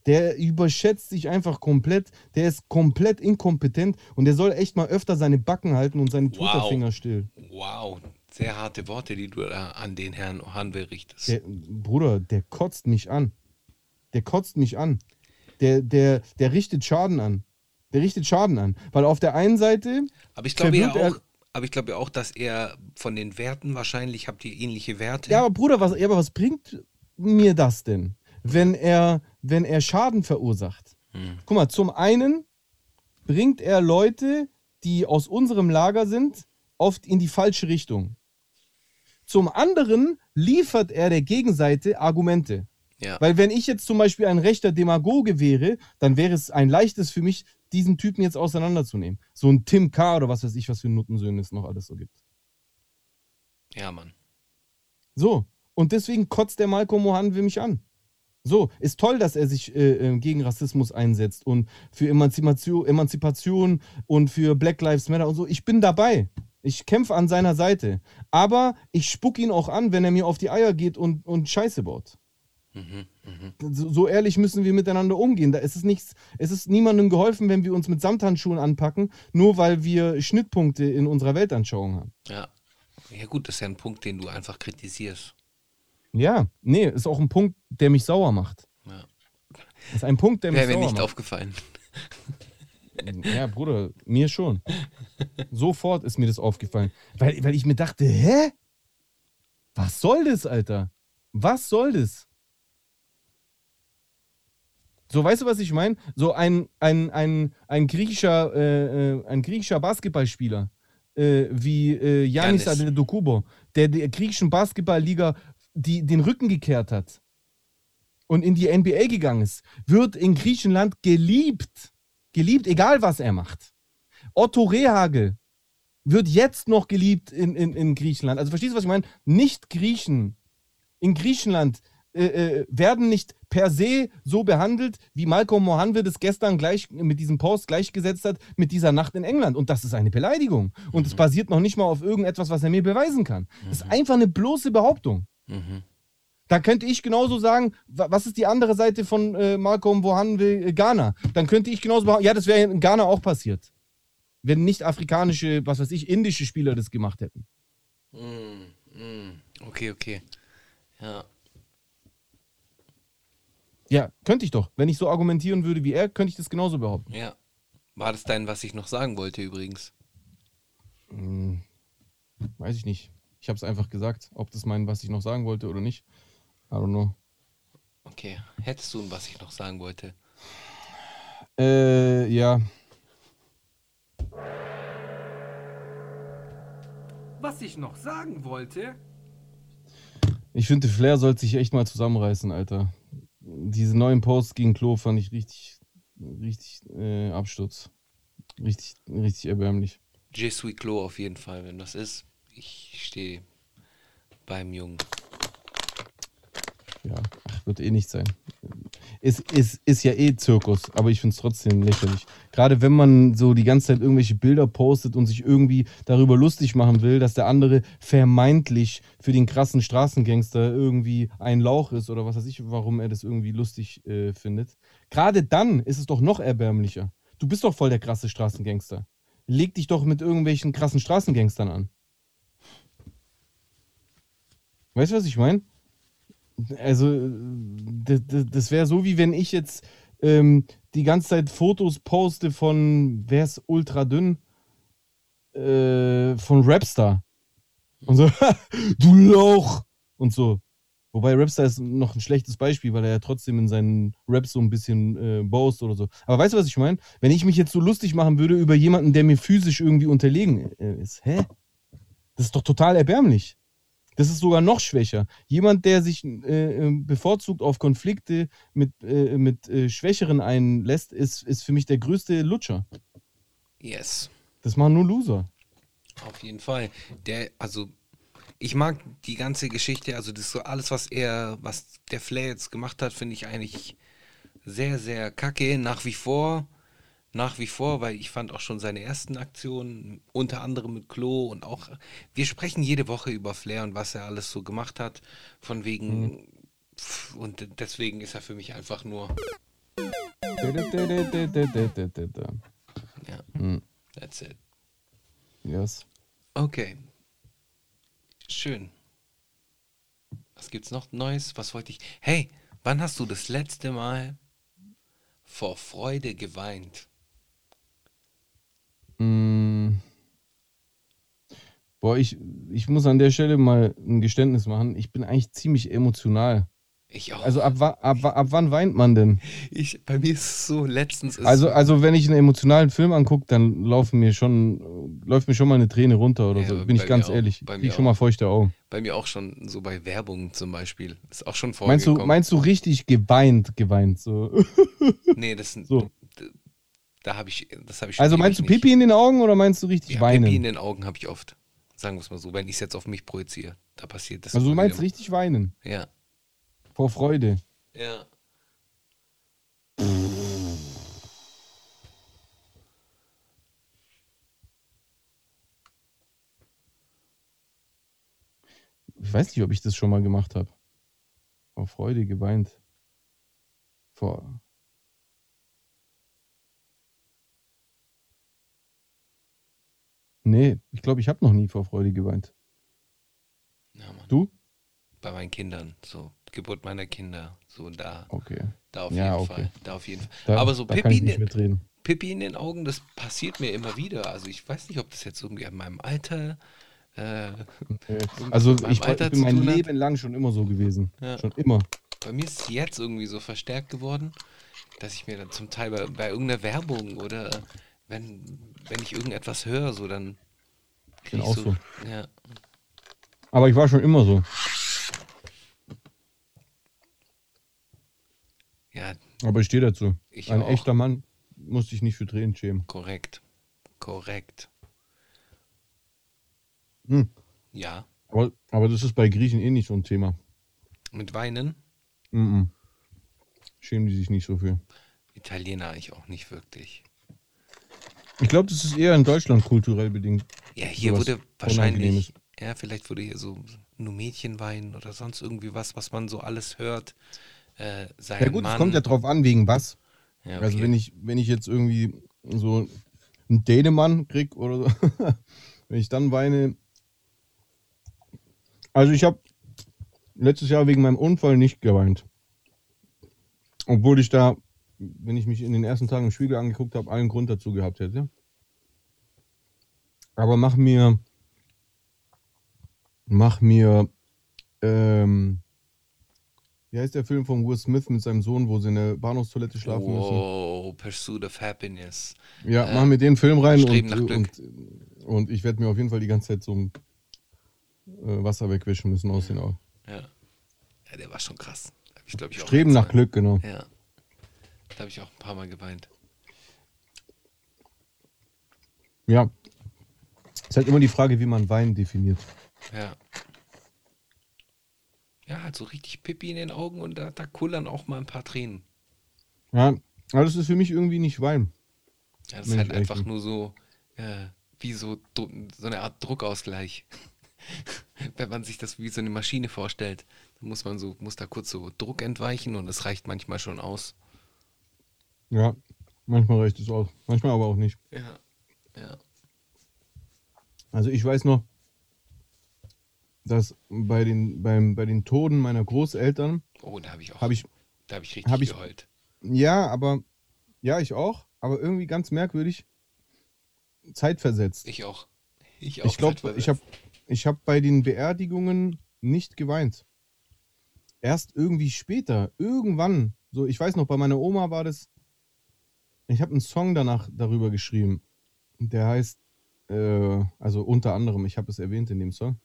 Der überschätzt sich einfach komplett. Der ist komplett inkompetent und der soll echt mal öfter seine Backen halten und seine Wow. Twitter-Finger still. Wow. Sehr harte Worte, die du da an den Herrn Hanwe richtest. Der, Bruder, der kotzt mich an. Der kotzt mich an. Der, der, der richtet Schaden an. Der richtet Schaden an. Weil auf der einen Seite. aber ich glaube ja auch, aber ich glaube ja auch, dass er von den Werten wahrscheinlich habt ihr ähnliche Werte. Ja, aber Bruder, was, aber was bringt mir das denn, wenn er, wenn er Schaden verursacht? Hm. Guck mal, zum einen bringt er Leute, die aus unserem Lager sind, oft in die falsche Richtung. Zum anderen liefert er der Gegenseite Argumente. ja. Weil wenn ich jetzt zum Beispiel ein rechter Demagoge wäre, dann wäre es ein leichtes für mich, diesen Typen jetzt auseinanderzunehmen. So ein Tim K. oder was weiß ich, was für Nuttensöhne es noch alles so gibt. ja, Mann. So. Und deswegen kotzt der Malcolm Mohan mich an. So, ist toll, dass er sich äh, äh, gegen Rassismus einsetzt und für Emanzipation, Emanzipation und für Black Lives Matter und so. Ich bin dabei. Ich kämpfe an seiner Seite. Aber ich spuck ihn auch an, wenn er mir auf die Eier geht und, und Scheiße baut. So, so ehrlich müssen wir miteinander umgehen. Da ist es nichts, es ist niemandem geholfen, wenn wir uns mit Samthandschuhen anpacken, nur weil wir Schnittpunkte in unserer Weltanschauung haben. Ja. Ja, gut, das ist ja ein Punkt, den du einfach kritisierst. Ja, nee, ist auch ein Punkt, der mich sauer macht. Ja. Ist ein Punkt, der mich Wäre mir sauer nicht macht. aufgefallen. Ja, Bruder, mir schon. Sofort ist mir das aufgefallen. Weil, weil ich mir dachte, hä? Was soll das, Alter? Was soll das? So, weißt du, was ich meine? So ein, ein, ein, ein griechischer, äh, äh, ein griechischer Basketballspieler äh, wie äh, Yanis Giannis. Antetokounmpo, der der griechischen Basketballliga die, den Rücken gekehrt hat und in die NBA gegangen ist, wird in Griechenland geliebt. Geliebt, egal was er macht. Otto Rehagel wird jetzt noch geliebt in, in, in Griechenland. Also verstehst du, was ich meine? Nicht Griechen in Griechenland äh, äh, werden nicht per se so behandelt, wie Malcolm Mohanwe das gestern gleich mit diesem Post gleichgesetzt hat mit dieser Nacht in England. Und das ist eine Beleidigung. Und es basiert noch nicht mal auf irgendetwas, was er mir beweisen kann. Das ist einfach eine bloße Behauptung. Mhm. Da könnte ich genauso sagen, wa- was ist die andere Seite von äh, Malcolm Wohanwe äh, Ghana? Dann könnte ich genauso behaupten, ja, das wäre in Ghana auch passiert. Wenn nicht afrikanische, was weiß ich, indische Spieler das gemacht hätten. Mm, mm. Okay, okay. Ja. Ja, könnte ich doch. Wenn ich so argumentieren würde wie er, könnte ich das genauso behaupten. Ja. War das dein, was ich noch sagen wollte übrigens? Hm, weiß ich nicht. Ich habe es einfach gesagt, ob das mein, was ich noch sagen wollte oder nicht. I don't know. Okay. Hättest du ein, was ich noch sagen wollte? Äh, ja. Was ich noch sagen wollte, Ich finde, Flair sollte sich echt mal zusammenreißen, Alter. Diese neuen Posts gegen Klo fand ich richtig, richtig äh, Absturz. Richtig, richtig erbärmlich. Je suis Klo auf jeden Fall, wenn das ist. Ich stehe beim Jungen. Ja, wird eh nicht sein. Ist, ist, ist ja eh Zirkus, aber ich finde es trotzdem lächerlich. Gerade wenn man so die ganze Zeit irgendwelche Bilder postet und sich irgendwie darüber lustig machen will, dass der andere vermeintlich für den krassen Straßengangster irgendwie ein Lauch ist oder was weiß ich, warum er das irgendwie lustig äh, findet. Gerade dann ist es doch noch erbärmlicher. Du bist doch voll der krasse Straßengangster. Leg dich doch mit irgendwelchen krassen Straßengangstern an. Weißt du, was ich meine? Also, das, das wäre so, wie wenn ich jetzt ähm, die ganze Zeit Fotos poste von, wer ist ultra dünn? Äh, von Rapstar. Und so, du Lauch! Und so. Wobei Rapstar ist noch ein schlechtes Beispiel, weil er ja trotzdem in seinen Raps so ein bisschen äh, boast oder so. Aber weißt du, was ich meine? Wenn ich mich jetzt so lustig machen würde über jemanden, der mir physisch irgendwie unterlegen äh, ist, hä? Das ist doch total erbärmlich. Das ist sogar noch schwächer. Jemand, der sich äh, äh, bevorzugt auf Konflikte mit, äh, mit äh, Schwächeren einlässt, ist, ist für mich der größte Lutscher. Yes. Das machen nur Loser. Auf jeden Fall. Der, also, ich mag die ganze Geschichte, also das so alles, was er, was der Flair jetzt gemacht hat, finde ich eigentlich sehr, sehr kacke. Nach wie vor, nach wie vor, weil ich fand auch schon seine ersten Aktionen, unter anderem mit Klo und auch, wir sprechen jede Woche über Flair und was er alles so gemacht hat, von wegen, pf, und deswegen ist er für mich einfach nur, ja, Hm. that's it. Yes. Okay. schön. Was gibt's noch Neues? Was wollte ich. Hey, wann hast du das letzte Mal vor Freude geweint? Mm. Boah, ich, ich muss an der Stelle mal ein Geständnis machen. Ich bin eigentlich ziemlich emotional. Ich auch. Also ab, ab, ab wann weint man denn? ich, bei mir ist es so, letztens ist Also, also wenn ich einen emotionalen Film angucke, dann laufen mir schon, läuft mir schon mal eine Träne runter oder Ja, so. Bin ich ganz auch. ehrlich. Bei mir schon mal feuchte Augen. bei mir auch schon so bei Werbung zum Beispiel. Ist auch schon Meinst du, vorgekommen. meinst du richtig geweint, geweint? So. nee, das sind. So. Da habe ich, das habe ich Also meinst du ewig nicht. Pipi in den Augen oder meinst du richtig Ja, weinen? Pipi in den Augen habe ich oft. Sagen wir es mal so, wenn ich es jetzt auf mich projiziere. Da passiert das. also du meinst wieder. richtig weinen? Ja. Vor Freude. Ja. Ich weiß nicht, ob ich das schon mal gemacht habe. Vor Freude geweint. Vor. Nee, ich glaube, ich habe noch nie vor Freude geweint. ja. Du? Bei meinen Kindern. So, Geburt meiner Kinder. So, da, Okay. da auf Ja, jeden okay. Fall. Da auf jeden Fall. Da, Aber so ich in. Pipi in den Augen, das passiert mir immer wieder. Also ich weiß nicht, ob das jetzt irgendwie an meinem Alter. Äh, Nee. Also ich, Alter ich bin mein hat. Leben lang schon immer so gewesen. Ja. Schon immer. bei mir ist es jetzt irgendwie so verstärkt geworden, dass ich mir dann zum Teil bei, bei irgendeiner Werbung oder wenn, wenn ich irgendetwas höre, so dann. Krieg Bin ich auch so. Ja, Aber ich war schon immer so. ja, Aber ich stehe dazu. Ich Ein auch. echter Mann muss sich nicht für Tränen schämen. korrekt. Korrekt. Hm. Ja. Aber, aber das ist bei Griechen eh nicht so ein Thema. Mit Weinen? Mhm. Schämen die sich nicht so für. Italiener eigentlich auch nicht wirklich. Ich glaube, das ist eher in Deutschland kulturell bedingt. Ja, hier wurde wahrscheinlich, ja, vielleicht wurde hier so nur Mädchen weinen oder sonst irgendwie was, was man so alles hört. Äh, Ja gut, Mann. es kommt ja drauf an, wegen was. Ja, Also okay. wenn ich, wenn ich jetzt irgendwie so einen Dänemann krieg oder so, wenn ich dann weine. Also ich habe letztes Jahr wegen meinem Unfall nicht geweint. Obwohl ich da, wenn ich mich in den ersten Tagen im Spiegel angeguckt habe, allen Grund dazu gehabt hätte. Aber mach mir, mach mir, ähm, wie heißt der Film von Will Smith mit seinem Sohn, wo sie in der Bahnhofstoilette schlafen müssen? Wow, Pursuit of Happiness. Ja, Äh, machen wir den Film rein und, nach Glück. und, und ich werde mir auf jeden Fall die ganze Zeit so ein äh, Wasser wegwischen müssen aus den Augen. Ja. Ja, der war schon krass. Ich, glaub ich, Streben nach Glück, genau. Ja. Da habe ich auch ein paar Mal geweint. Ja. ist halt immer die Frage, wie man Wein definiert. Ja. Ja, halt so richtig Pippi in den Augen und da, da kullern auch mal ein paar Tränen. Ja, aber das ist für mich irgendwie nicht Wein. Ja, das ist halt einfach bin. nur so, äh, wie so, so eine Art Druckausgleich. Wenn man sich das wie so eine Maschine vorstellt, dann muss man so, muss da kurz so Druck entweichen und es reicht manchmal schon aus. Ja, manchmal reicht es aus. Manchmal aber auch nicht. Ja. Ja. Also ich weiß noch, dass bei den, beim, bei den Toten meiner Großeltern Oh, da habe ich auch, habe ich, da habe ich richtig hab ich- geheult. ja, aber, ja, ich auch, aber irgendwie ganz merkwürdig zeitversetzt. Ich auch. Ich auch. Ich glaube, ich habe ich hab bei den Beerdigungen nicht geweint. Erst irgendwie später, irgendwann. So, ich weiß noch, bei meiner Oma war das. Ich habe einen Song danach darüber geschrieben. Der heißt, äh, also unter anderem, ich habe es erwähnt in dem Song.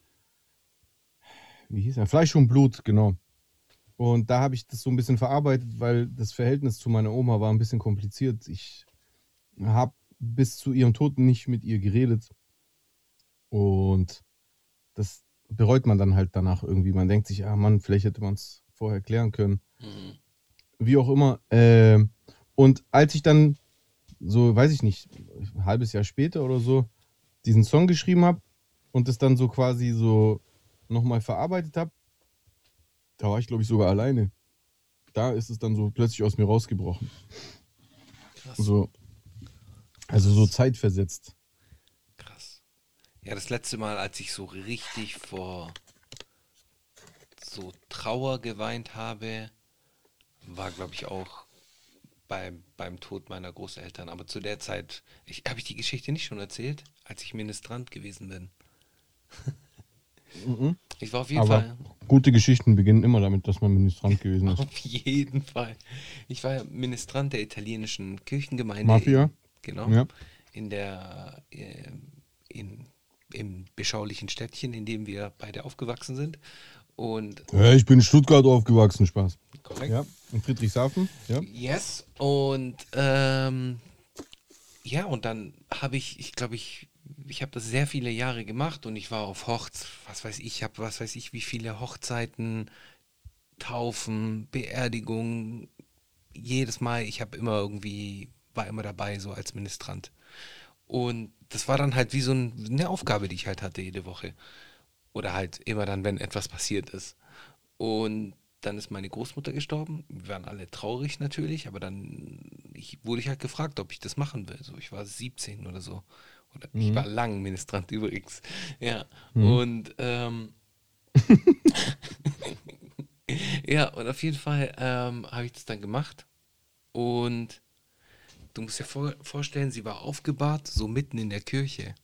Wie hieß er? Fleisch und Blut, genau. Und da habe ich das so ein bisschen verarbeitet, weil das Verhältnis zu meiner Oma war ein bisschen kompliziert. Ich habe bis zu ihrem Tod nicht mit ihr geredet. Und das bereut man dann halt danach irgendwie. Man denkt sich, ah Mann, vielleicht hätte man es vorher klären können. Mhm. Wie auch immer. Ähm, und als ich dann so, weiß ich nicht, ein halbes Jahr später oder so, diesen Song geschrieben habe und es dann so quasi so nochmal verarbeitet habe, da war ich, glaube ich, sogar alleine. Da ist es dann so plötzlich aus mir rausgebrochen. Krass. So, also so zeitversetzt. Krass. Ja, das letzte Mal, als ich so richtig vor so Trauer geweint habe, war, glaube ich, auch beim, beim Tod meiner Großeltern. Aber zu der Zeit, ich, habe ich die Geschichte nicht schon erzählt, als ich Ministrant gewesen bin. Ich war auf jeden Aber Fall. gute Geschichten beginnen immer damit, dass man Ministrant gewesen ist. Auf jeden Fall. Ich war ja Ministrant der italienischen Kirchengemeinde. Mafia? In, genau. Ja. In der, äh, in, im beschaulichen Städtchen, in dem wir beide aufgewachsen sind. Und Ja, ich bin in Stuttgart aufgewachsen, Spaß. korrekt. Ja, in Friedrichshafen. Ja. Yes. Und ähm, ja, und dann habe ich, ich glaube, ich, ich habe das sehr viele Jahre gemacht und ich war auf Hochz, was weiß ich, ich habe was weiß ich, wie viele Hochzeiten, Taufen, Beerdigungen, jedes Mal, ich habe immer irgendwie, war immer dabei, so als Ministrant. Und das war dann halt wie so ein, eine Aufgabe, die ich halt hatte jede Woche. Oder halt immer dann, wenn etwas passiert ist. Und dann ist meine Großmutter gestorben. Wir waren alle traurig natürlich, aber dann ich, wurde ich halt gefragt, ob ich das machen will. So, ich war 17 oder so. Oder ich war lang Ministrant übrigens. Ja. Und ähm, ja, und auf jeden Fall ähm, habe ich das dann gemacht. Und du musst dir vor, vorstellen, sie war aufgebahrt, so mitten in der Kirche.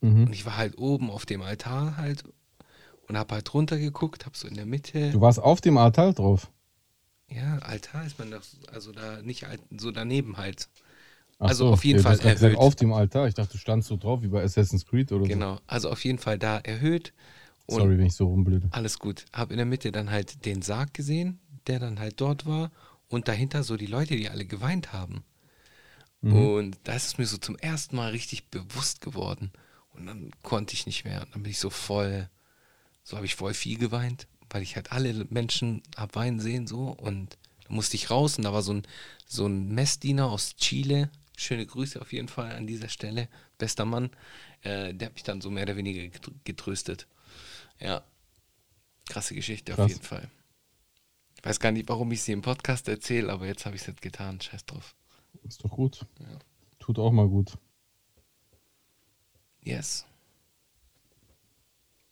Und ich war halt oben auf dem Altar halt und habe halt runtergeguckt, habe so in der Mitte. Du warst auf dem Altar drauf. Ja, Altar ist man doch, also da nicht so daneben halt. Ach Also so, auf jeden ja, Fall erhöht. Auf dem Altar. Ich dachte, du standst so drauf wie bei Assassin's Creed oder Genau, also auf jeden Fall da erhöht. so. Und Sorry, wenn ich so rumblöde. alles gut. Habe in der Mitte dann halt den Sarg gesehen, der dann halt dort war. Und dahinter so die Leute, die alle geweint haben. Und da ist es mir so zum ersten Mal richtig bewusst geworden. Und dann konnte ich nicht mehr. Und dann bin ich so voll, so habe ich voll viel geweint, weil ich halt alle Menschen hab weinen sehen so. Und da musste ich raus und da war so ein, so ein Messdiener aus Chile. Schöne Grüße auf jeden Fall an dieser Stelle. Bester Mann. Äh, der hat mich dann so mehr oder weniger getr- getröstet. Ja. Krasse Geschichte auf Krass. jeden Fall. Ich weiß gar nicht, warum ich sie im Podcast erzähle, aber jetzt habe ich es jetzt getan. Scheiß drauf. Ist doch gut. Tut auch mal gut. Yes.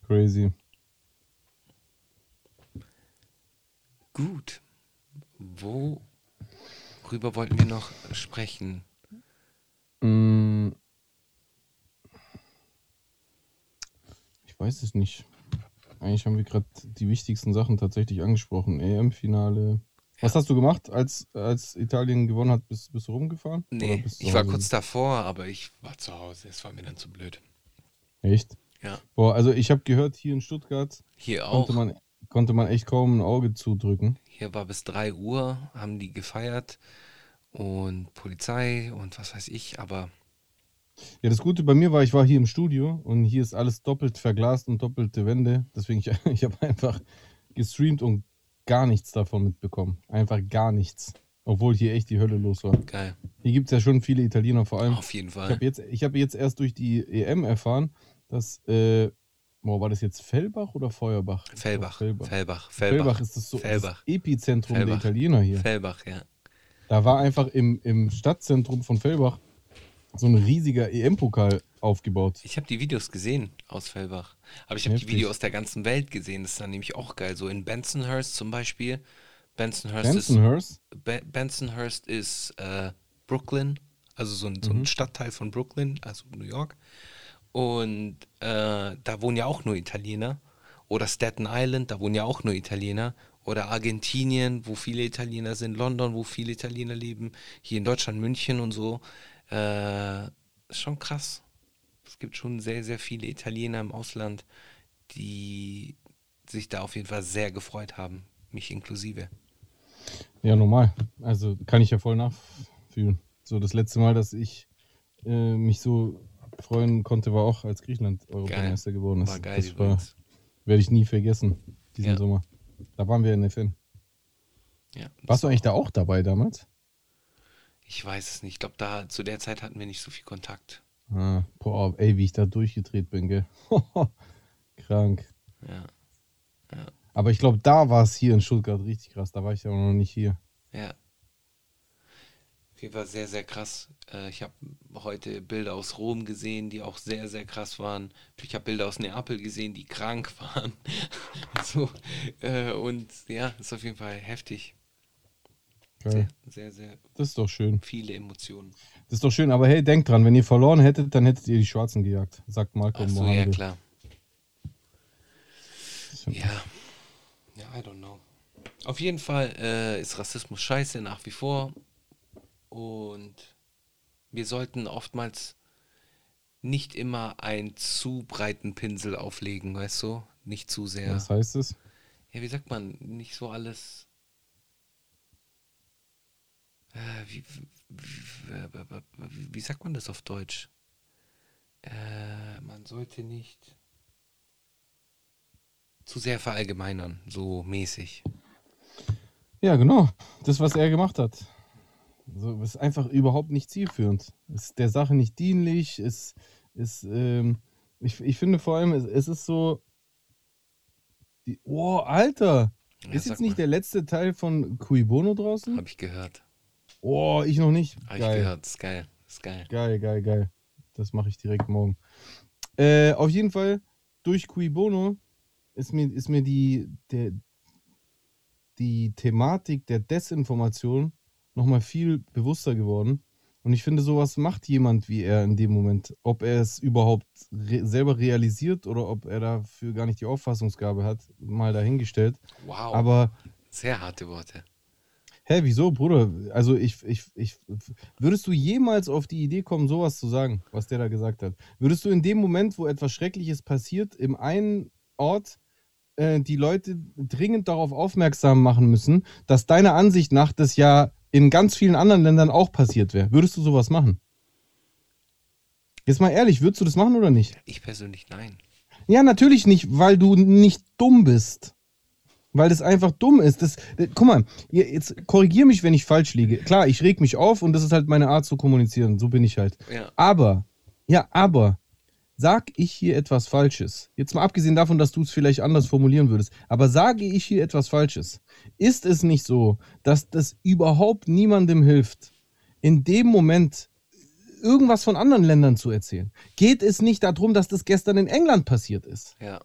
Crazy. Gut. Worüber wollten wir noch sprechen? Mm. Ich weiß es nicht. Eigentlich haben wir gerade die wichtigsten Sachen tatsächlich angesprochen. EM-Finale. Was hast du gemacht, als, als Italien gewonnen hat? Bist, bist du rumgefahren? Nee, du ich war kurz davor, aber ich war zu Hause. Es war mir dann zu blöd. Echt? Ja. Boah, also ich habe gehört, hier in Stuttgart Hier konnte man, konnte man echt kaum ein Auge zudrücken. Hier war bis 3 Uhr, haben die gefeiert und Polizei und was weiß ich, aber Ja, das Gute bei mir war, ich war hier im Studio und hier ist alles doppelt verglast und doppelte Wände. Deswegen, ich, ich habe einfach gestreamt und gar nichts davon mitbekommen. Einfach gar nichts. Obwohl hier echt die Hölle los war. geil. Hier gibt es ja schon viele Italiener, vor allem. Auf jeden Ich Fall. habe jetzt, ich hab jetzt erst durch die EM erfahren, dass, äh, boah, war das jetzt Fellbach oder Feuerbach? Ich Fellbach. Fellbach. Fellbach. Fellbach ist das so Fellbach. das Epizentrum der Fellbach. Italiener hier. Fellbach, ja. Da war einfach im, im Stadtzentrum von Fellbach so ein riesiger EM-Pokal aufgebaut. Ich habe die Videos gesehen aus Fellbach. Aber ich habe die. Videos aus der ganzen Welt gesehen. Das ist dann nämlich auch geil. So in Bensonhurst zum Beispiel. Bensonhurst, Bensonhurst? ist, Be Bensonhurst ist äh, Brooklyn. Also so ein, so ein Stadtteil von Brooklyn, also New York. Und äh, da wohnen ja auch nur Italiener. Oder Staten Island, da wohnen ja auch nur Italiener. Oder Argentinien, wo viele Italiener sind. London, wo viele Italiener leben. Hier in Deutschland, München und so. Äh, ist schon krass. Es gibt schon sehr, sehr viele Italiener im Ausland, die sich da auf jeden Fall sehr gefreut haben. Mich inklusive. Ja, normal. Also kann ich ja voll nachfühlen. So das letzte Mal, dass ich äh, mich so freuen konnte, war auch, als Griechenland Europameister geworden ist. War geil das war, werde ich nie vergessen, diesen Ja. Sommer. Da waren wir in der FN. Ja, Warst du eigentlich da auch dabei damals? Ich weiß es nicht. Ich glaube, da zu der Zeit hatten wir nicht so viel Kontakt. Ah, boah, ey, wie ich da durchgedreht bin, gell? Krank. Ja. Aber ich glaube, da war es hier in Stuttgart richtig krass. Da war ich ja noch nicht hier. Ja. Auf jeden Fall sehr, sehr krass. Äh, ich habe heute Bilder aus Rom gesehen, die auch sehr, sehr krass waren. Ich habe Bilder aus Neapel gesehen, die krank waren. so, äh, und ja, ist auf jeden Fall heftig. Sehr, Geil. sehr, sehr Das ist doch schön. viele Emotionen. Das ist doch schön, aber hey, denkt dran, wenn ihr verloren hättet, dann hättet ihr die Schwarzen gejagt, sagt Malcolm Achso, ja, Mohammed. klar. Ja. Ja, I don't know. Auf jeden Fall äh, ist Rassismus scheiße nach wie vor. Und wir sollten oftmals nicht immer einen zu breiten Pinsel auflegen, weißt du? Nicht zu sehr. Was heißt es? Ja, wie sagt man? Nicht so alles. Äh, wie, wie, wie, sagt man das auf Deutsch? Äh, man sollte nicht zu sehr verallgemeinern, so mäßig. Ja, genau. Das, was er gemacht hat. So, ist einfach überhaupt nicht zielführend. Ist der Sache nicht dienlich. Ist, ist, ähm, ich, ich finde vor allem, es, es ist so. Die, oh, Alter! Ja, ist jetzt nicht mal. der letzte Teil von Cui Bono draußen? Habe ich gehört. Oh, ich noch nicht. Habe ich Geil. gehört. Ist geil. Ist geil. Geil, geil, geil. Das mache ich direkt morgen. Äh, auf jeden Fall, durch Cui Bono ist mir, ist mir die, der, die Thematik der Desinformation nochmal viel bewusster geworden. Und ich finde, sowas macht jemand wie er in dem Moment. Ob er es überhaupt re selber realisiert oder ob er dafür gar nicht die Auffassungsgabe hat, mal dahingestellt. Wow. Aber Sehr harte Worte. Hä, wieso, Bruder? Also ich, ich, ich, würdest du jemals auf die Idee kommen, sowas zu sagen, was der da gesagt hat? Würdest du in dem Moment, wo etwas Schreckliches passiert, im einen Ort äh, die Leute dringend darauf aufmerksam machen müssen, dass deiner Ansicht nach das ja in ganz vielen anderen Ländern auch passiert wäre? Würdest du sowas machen? Jetzt mal ehrlich, würdest du das machen oder nicht? Ich persönlich nein. Ja, natürlich nicht, weil du nicht dumm bist. Weil das einfach dumm ist. Das, äh, guck mal, jetzt korrigier mich, wenn ich falsch liege. Klar, ich reg mich auf und das ist halt meine Art zu kommunizieren. So bin ich halt. Ja. Aber, ja, aber, sag ich hier etwas Falsches? Jetzt mal abgesehen davon, dass du es vielleicht anders formulieren würdest. Aber sage ich hier etwas Falsches? Ist es nicht so, dass das überhaupt niemandem hilft, in dem Moment irgendwas von anderen Ländern zu erzählen? Geht es nicht darum, dass das gestern in England passiert ist? Ja.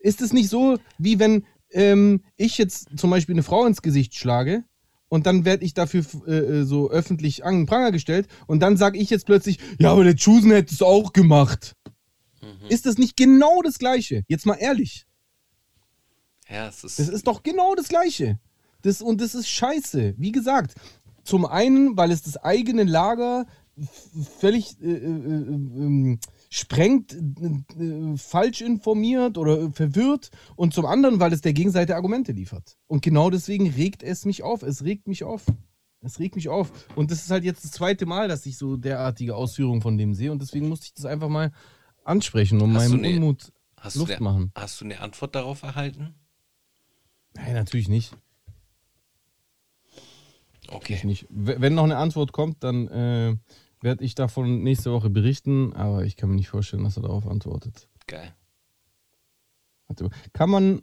Ist es nicht so, wie wenn ähm, ich jetzt zum Beispiel eine Frau ins Gesicht schlage und dann werde ich dafür äh, äh, so öffentlich an den Pranger gestellt und dann sage ich jetzt plötzlich, ja, aber der Chusen hätte es auch gemacht. Mhm. Ist das nicht genau das Gleiche? Jetzt mal ehrlich. Ja, es ist. Das ist doch genau das Gleiche. Das, und das ist scheiße. Wie gesagt, zum einen, weil es das eigene Lager völlig äh, äh, äh, ähm, sprengt, äh, äh, falsch informiert oder verwirrt und zum anderen, weil es der Gegenseite Argumente liefert. Und genau deswegen regt es mich auf. Es regt mich auf. Es regt mich auf. Und das ist halt jetzt das zweite Mal, dass ich so derartige Ausführungen von dem sehe und deswegen musste ich das einfach mal ansprechen und Hast meinem ne- Unmut hast, du Luft eine, machen. hast du eine Antwort darauf erhalten? Nein, natürlich nicht. Okay. Ich nicht. Wenn noch eine Antwort kommt, dann äh, werde ich davon nächste Woche berichten, aber ich kann mir nicht vorstellen, dass er darauf antwortet. Geil. Warte, kann man,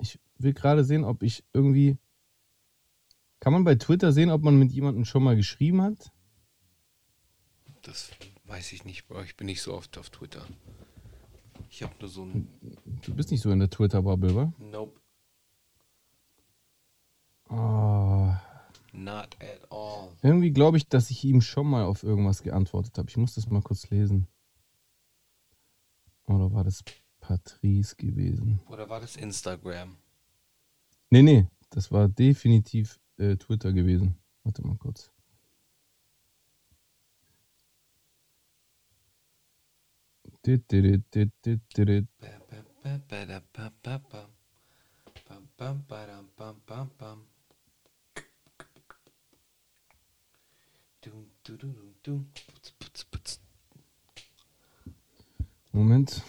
ich will gerade sehen, ob ich irgendwie, kann man bei Twitter sehen, ob man mit jemandem schon mal geschrieben hat? Das weiß ich nicht. Ich bin nicht so oft auf Twitter. Ich habe nur so ein. Du bist nicht so in der Twitter-Bubble, wa? Nope. Oh, Not at all. irgendwie glaube ich, dass ich ihm schon mal auf irgendwas geantwortet habe. Ich muss das mal kurz lesen. Oder war das Patrice gewesen? Oder war das Instagram? Nee, nee, das war definitiv äh, Twitter gewesen. Warte mal kurz. Moment.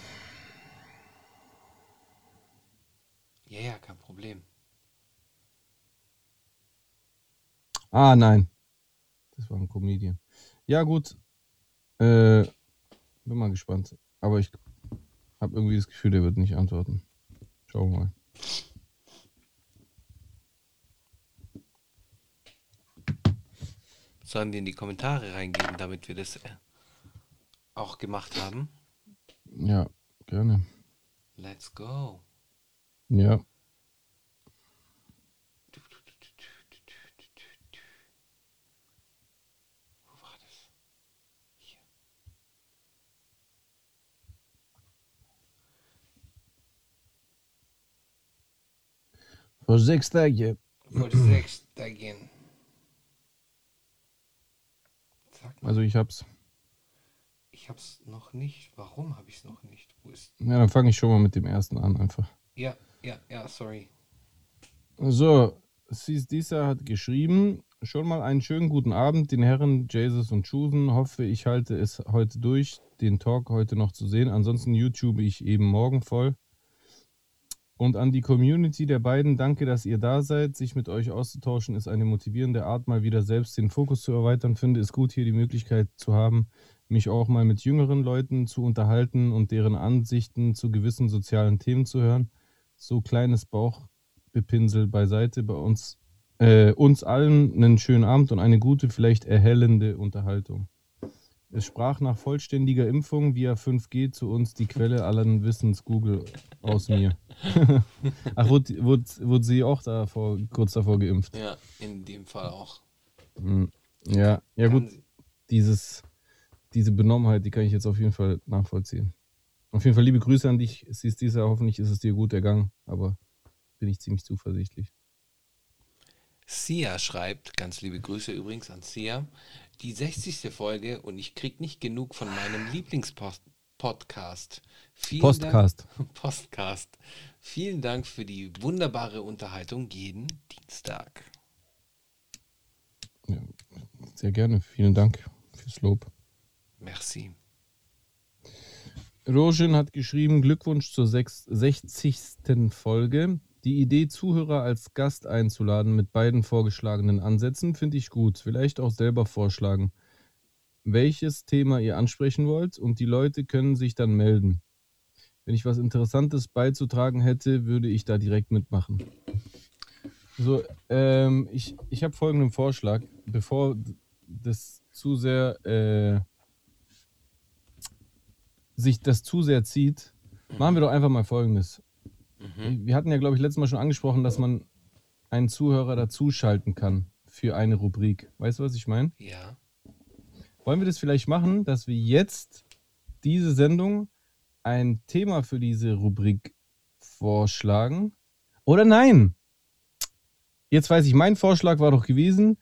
Ja, ja, kein Problem. Ah, nein. Das war ein Comedian. Ja, gut. Äh, bin mal gespannt. Aber ich habe irgendwie das Gefühl, der wird nicht antworten. Schauen wir mal. Sollen wir in die Kommentare reingeben, damit wir das äh, auch gemacht haben? Ja, gerne. Let's go. Ja. Wo war das? Hier. Vor sechs Tagen. Vor sechs Tagen. Sag mal, Also ich hab's. ich hab's noch nicht. Warum habe ich es noch nicht? Wo ist. Ja, dann fange ich schon mal mit dem ersten an einfach. Ja, ja, ja, sorry. So, Sis Disa hat geschrieben, schon mal einen schönen guten Abend den Herren Jesus und Chusen. Hoffe, ich halte es heute durch, den Talk heute noch zu sehen. Ansonsten YouTube ich eben morgen voll. Und an die Community der beiden, danke, dass ihr da seid. Sich mit euch auszutauschen ist eine motivierende Art, mal wieder selbst den Fokus zu erweitern. Finde es gut, hier die Möglichkeit zu haben, mich auch mal mit jüngeren Leuten zu unterhalten und deren Ansichten zu gewissen sozialen Themen zu hören. So kleines Bauchbepinsel beiseite bei uns. Äh, uns allen einen schönen Abend und eine gute, vielleicht erhellende Unterhaltung. Es sprach nach vollständiger Impfung via 5G zu uns die Quelle allen Wissens Google aus mir. Ach, wurde, wurde, wurde sie auch davor, kurz davor geimpft? Ja, in dem Fall auch. Hm. Ja, ja Kann gut, sie- dieses, diese Benommenheit, die kann ich jetzt auf jeden Fall nachvollziehen. Auf jeden Fall liebe Grüße an dich. Es ist dieser, hoffentlich ist es dir gut ergangen, aber bin ich ziemlich zuversichtlich. Sia schreibt, ganz liebe Grüße übrigens an Sia, die 60. Folge und ich krieg nicht genug von meinem Lieblingspodcast. Vielen Postcast. Dank, Postcast. Vielen Dank für die wunderbare Unterhaltung jeden Dienstag. Ja, sehr gerne. Vielen Dank fürs Lob. Merci. Rojin hat geschrieben, Glückwunsch zur sechs- 60. Folge. Die Idee, Zuhörer als Gast einzuladen mit beiden vorgeschlagenen Ansätzen, finde ich gut. Vielleicht auch selber vorschlagen, welches Thema ihr ansprechen wollt und die Leute können sich dann melden. Wenn ich was Interessantes beizutragen hätte, würde ich da direkt mitmachen. So, ähm, ich, ich habe folgenden Vorschlag, bevor das zu sehr äh, sich das zu sehr zieht, machen wir doch einfach mal folgendes. Wir hatten ja, glaube ich, letztes Mal schon angesprochen, dass man einen Zuhörer dazuschalten kann für eine Rubrik. Weißt du, was ich meine? Ja. Wollen wir das vielleicht machen, dass wir jetzt diese Sendung ein Thema für diese Rubrik vorschlagen? Oder nein? Jetzt weiß ich, mein Vorschlag war doch gewesen,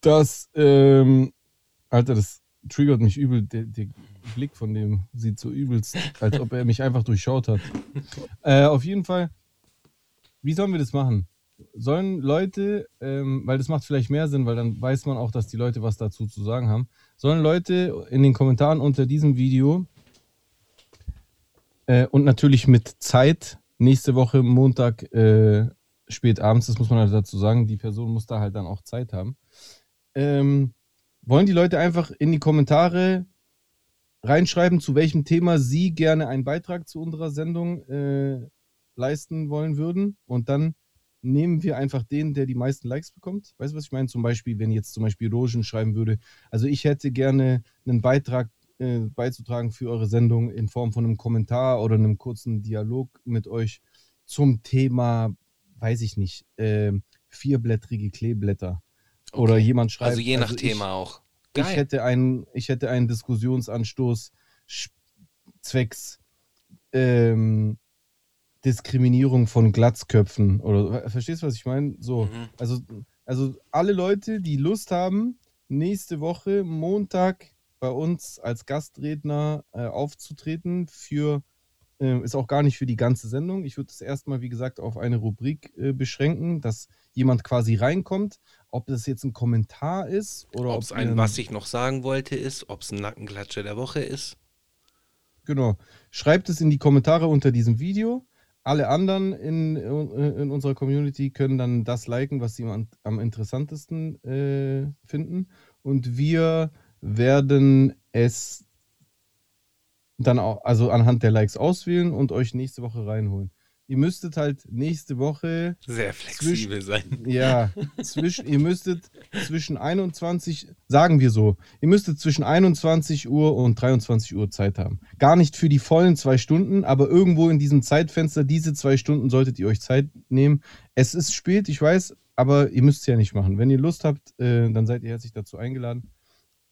dass, ähm, Alter, das triggert mich übel. Der, der Blick von dem sieht so übelst, als ob er mich einfach durchschaut hat. Äh, auf jeden Fall, wie sollen wir das machen? Sollen Leute, ähm, weil das macht vielleicht mehr Sinn, weil dann weiß man auch, dass die Leute was dazu zu sagen haben, sollen Leute in den Kommentaren unter diesem Video äh, und natürlich mit Zeit nächste Woche Montag äh, spät abends, das muss man halt dazu sagen, die Person muss da halt dann auch Zeit haben. Ähm, wollen die Leute einfach in die Kommentare reinschreiben, zu welchem Thema sie gerne einen Beitrag zu unserer Sendung äh, leisten wollen würden und dann nehmen wir einfach den, der die meisten Likes bekommt. Weißt du, was ich meine? Zum Beispiel, wenn jetzt zum Beispiel Rogen schreiben würde, also ich hätte gerne einen Beitrag äh, beizutragen für eure Sendung in Form von einem Kommentar oder einem kurzen Dialog mit euch zum Thema, weiß ich nicht, äh, vierblättrige Kleeblätter. Oder Okay. jemand schreibt. Also je nach ich- Thema auch. Ich Geil. hätte einen, ich hätte einen Diskussionsanstoß zwecks ähm, Diskriminierung von Glatzköpfen oder verstehst du, was ich meine? So, Mhm. also, also alle Leute, die Lust haben, nächste Woche Montag bei uns als Gastredner äh, aufzutreten für äh, ist auch gar nicht für die ganze Sendung. Ich würde es erstmal, wie gesagt, auf eine Rubrik äh, beschränken, dass jemand quasi reinkommt. Ob das jetzt ein Kommentar ist oder Ob es ein Was ich noch sagen wollte ist, ob es ein Nackenklatscher der Woche ist. Genau. Schreibt es in die Kommentare unter diesem Video. Alle anderen in, in unserer Community können dann das liken, was sie am, am interessantesten äh, finden. Und wir werden es dann auch, also anhand der Likes auswählen und euch nächste Woche reinholen. Ihr müsstet halt nächste Woche Sehr flexibel sein. ja, zwischen, ihr müsstet zwischen 21, sagen wir so, ihr müsstet zwischen 21 Uhr und 23 Uhr Zeit haben. Gar nicht für die vollen zwei Stunden, aber irgendwo in diesem Zeitfenster, diese zwei Stunden solltet ihr euch Zeit nehmen. Es ist spät, ich weiß, aber ihr müsst es ja nicht machen. Wenn ihr Lust habt, äh, dann seid ihr herzlich dazu eingeladen.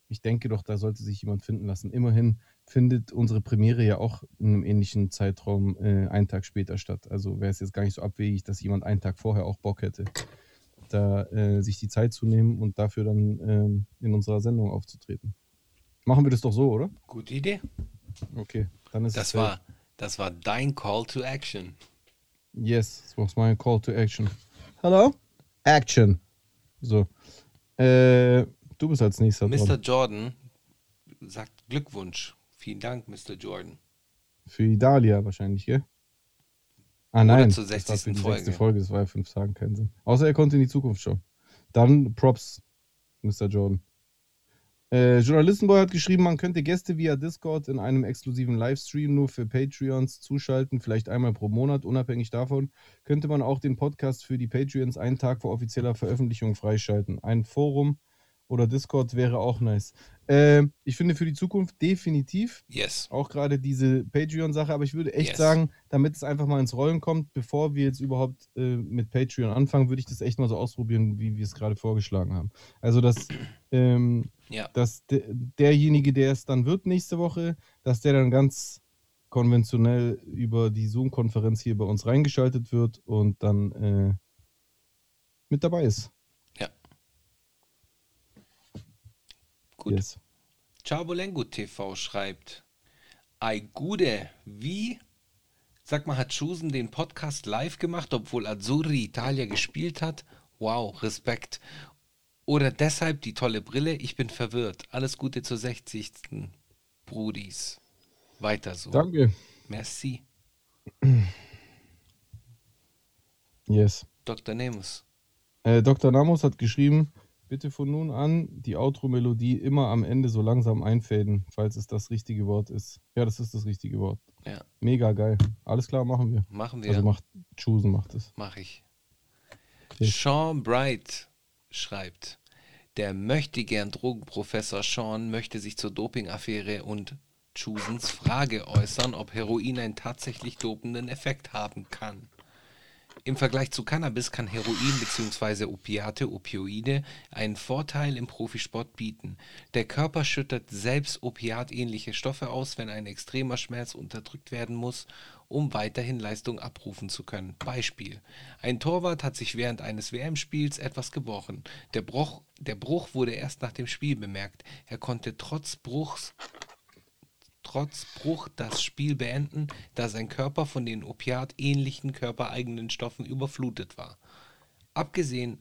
Ich denke doch, da sollte sich jemand finden lassen. Immerhin findet unsere Premiere ja auch in einem ähnlichen Zeitraum äh, einen Tag später statt. Also wäre es jetzt gar nicht so abwegig, dass jemand einen Tag vorher auch Bock hätte, da äh, sich die Zeit zu nehmen und dafür dann ähm, in unserer Sendung aufzutreten. Machen wir das doch so, oder? Gute Idee. Okay, dann ist Das es. war, das war dein Call to Action. Yes, das war mein Call to Action. Hello? Action. So. Äh, du bist als nächster Mr. dran. Jordan sagt Glückwunsch. Vielen Dank, Mr. Jordan. Für Idalia wahrscheinlich, gell? Ah nein, zur das war 60. für die Folge. Folge, das war ja fünf Tagen keinen Sinn. Außer er konnte in die Zukunft schauen. Dann Props, Mr. Jordan. Äh, Journalistenboy hat geschrieben, man könnte Gäste via Discord in einem exklusiven Livestream nur für Patreons zuschalten, vielleicht einmal pro Monat. Unabhängig davon könnte man auch den Podcast für die Patreons einen Tag vor offizieller Veröffentlichung freischalten. Ein Forum oder Discord wäre auch nice. Äh, ich finde für die Zukunft definitiv Yes. auch gerade diese Patreon-Sache, aber ich würde echt Yes. sagen, damit es einfach mal ins Rollen kommt, bevor wir jetzt überhaupt äh, mit Patreon anfangen, würde ich das echt mal so ausprobieren, wie wir es gerade vorgeschlagen haben. Also, dass, ähm, Ja. dass de derjenige, der es dann wird nächste Woche, dass der dann ganz konventionell über die Zoom-Konferenz hier bei uns reingeschaltet wird und dann äh, mit dabei ist. Gut. Yes. Chabolengo TV schreibt, Ei Gude, wie? Sag mal, hat Schusen den Podcast live gemacht, obwohl Azzurri Italia gespielt hat? Wow, Respekt. Oder deshalb die tolle Brille? Ich bin verwirrt. Alles Gute zur 60. Brudis. Weiter so. Danke. Merci. Yes. Dr. Nemus. Äh, Dr. Namos hat geschrieben, bitte von nun an die Outro-Melodie immer am Ende so langsam einfäden, falls es das richtige Wort ist. Ja, das ist das richtige Wort. Ja, Mega geil. Alles klar, machen wir. machen wir. Also macht Choosen macht es. Mach ich. Okay. Sean Bright schreibt, der möchte gern Drogenprofessor Sean möchte sich zur Dopingaffäre und Chusens Frage äußern, ob Heroin einen tatsächlich dopenden Effekt haben kann. Im Vergleich zu Cannabis kann Heroin bzw. Opiate, Opioide einen Vorteil im Profisport bieten. Der Körper schüttet selbst opiatähnliche Stoffe aus, wenn ein extremer Schmerz unterdrückt werden muss, um weiterhin Leistung abrufen zu können. Beispiel. Ein Torwart hat sich während eines WM-Spiels etwas gebrochen. Der Bruch, der Bruch wurde erst nach dem Spiel bemerkt. Er konnte trotz Bruchs trotz Bruch das Spiel beenden, da sein Körper von den opiatähnlichen körpereigenen Stoffen überflutet war. Abgesehen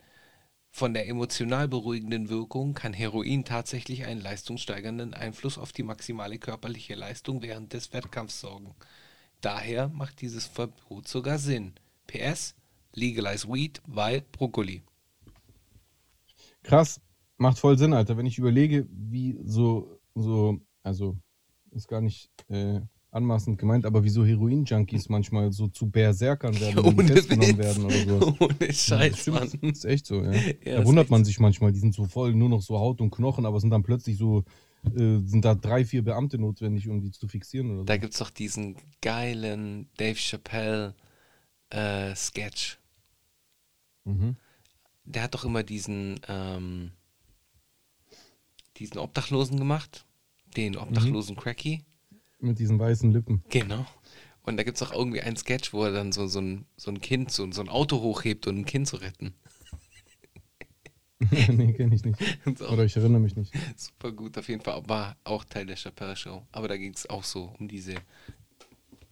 von der emotional beruhigenden Wirkung kann Heroin tatsächlich einen leistungssteigernden Einfluss auf die maximale körperliche Leistung während des Wettkampfs sorgen. Daher macht dieses Verbot sogar Sinn. PS, legalize weed, weil Brokkoli. Krass, macht voll Sinn, Alter. Wenn ich überlege, wie so, so, also ist gar nicht äh, anmaßend gemeint, aber wie so Heroin-Junkies manchmal so zu Berserkern werden, Ohne festgenommen Witz. werden oder so. Ohne Scheiß, Stimmt, Mann. Das ist echt so, ja. Ja, da wundert man sich manchmal, die sind so voll nur noch so Haut und Knochen, aber sind dann plötzlich so, äh, sind da drei, vier Beamte notwendig, um die zu fixieren oder so. Da gibt es doch diesen geilen Dave Chappelle äh, Sketch. Mhm. Der hat doch immer diesen, ähm, diesen Obdachlosen gemacht. Den obdachlosen Cracky. Mit diesen weißen Lippen. Genau. Und da gibt es auch irgendwie einen Sketch, wo er dann so, so, ein, so ein Kind, so, so ein Auto hochhebt, um ein Kind zu retten. nee, kenne ich nicht. Oder ich erinnere mich nicht. super gut, auf jeden Fall. War auch Teil der Chappelle Show. Aber da ging es auch so um diese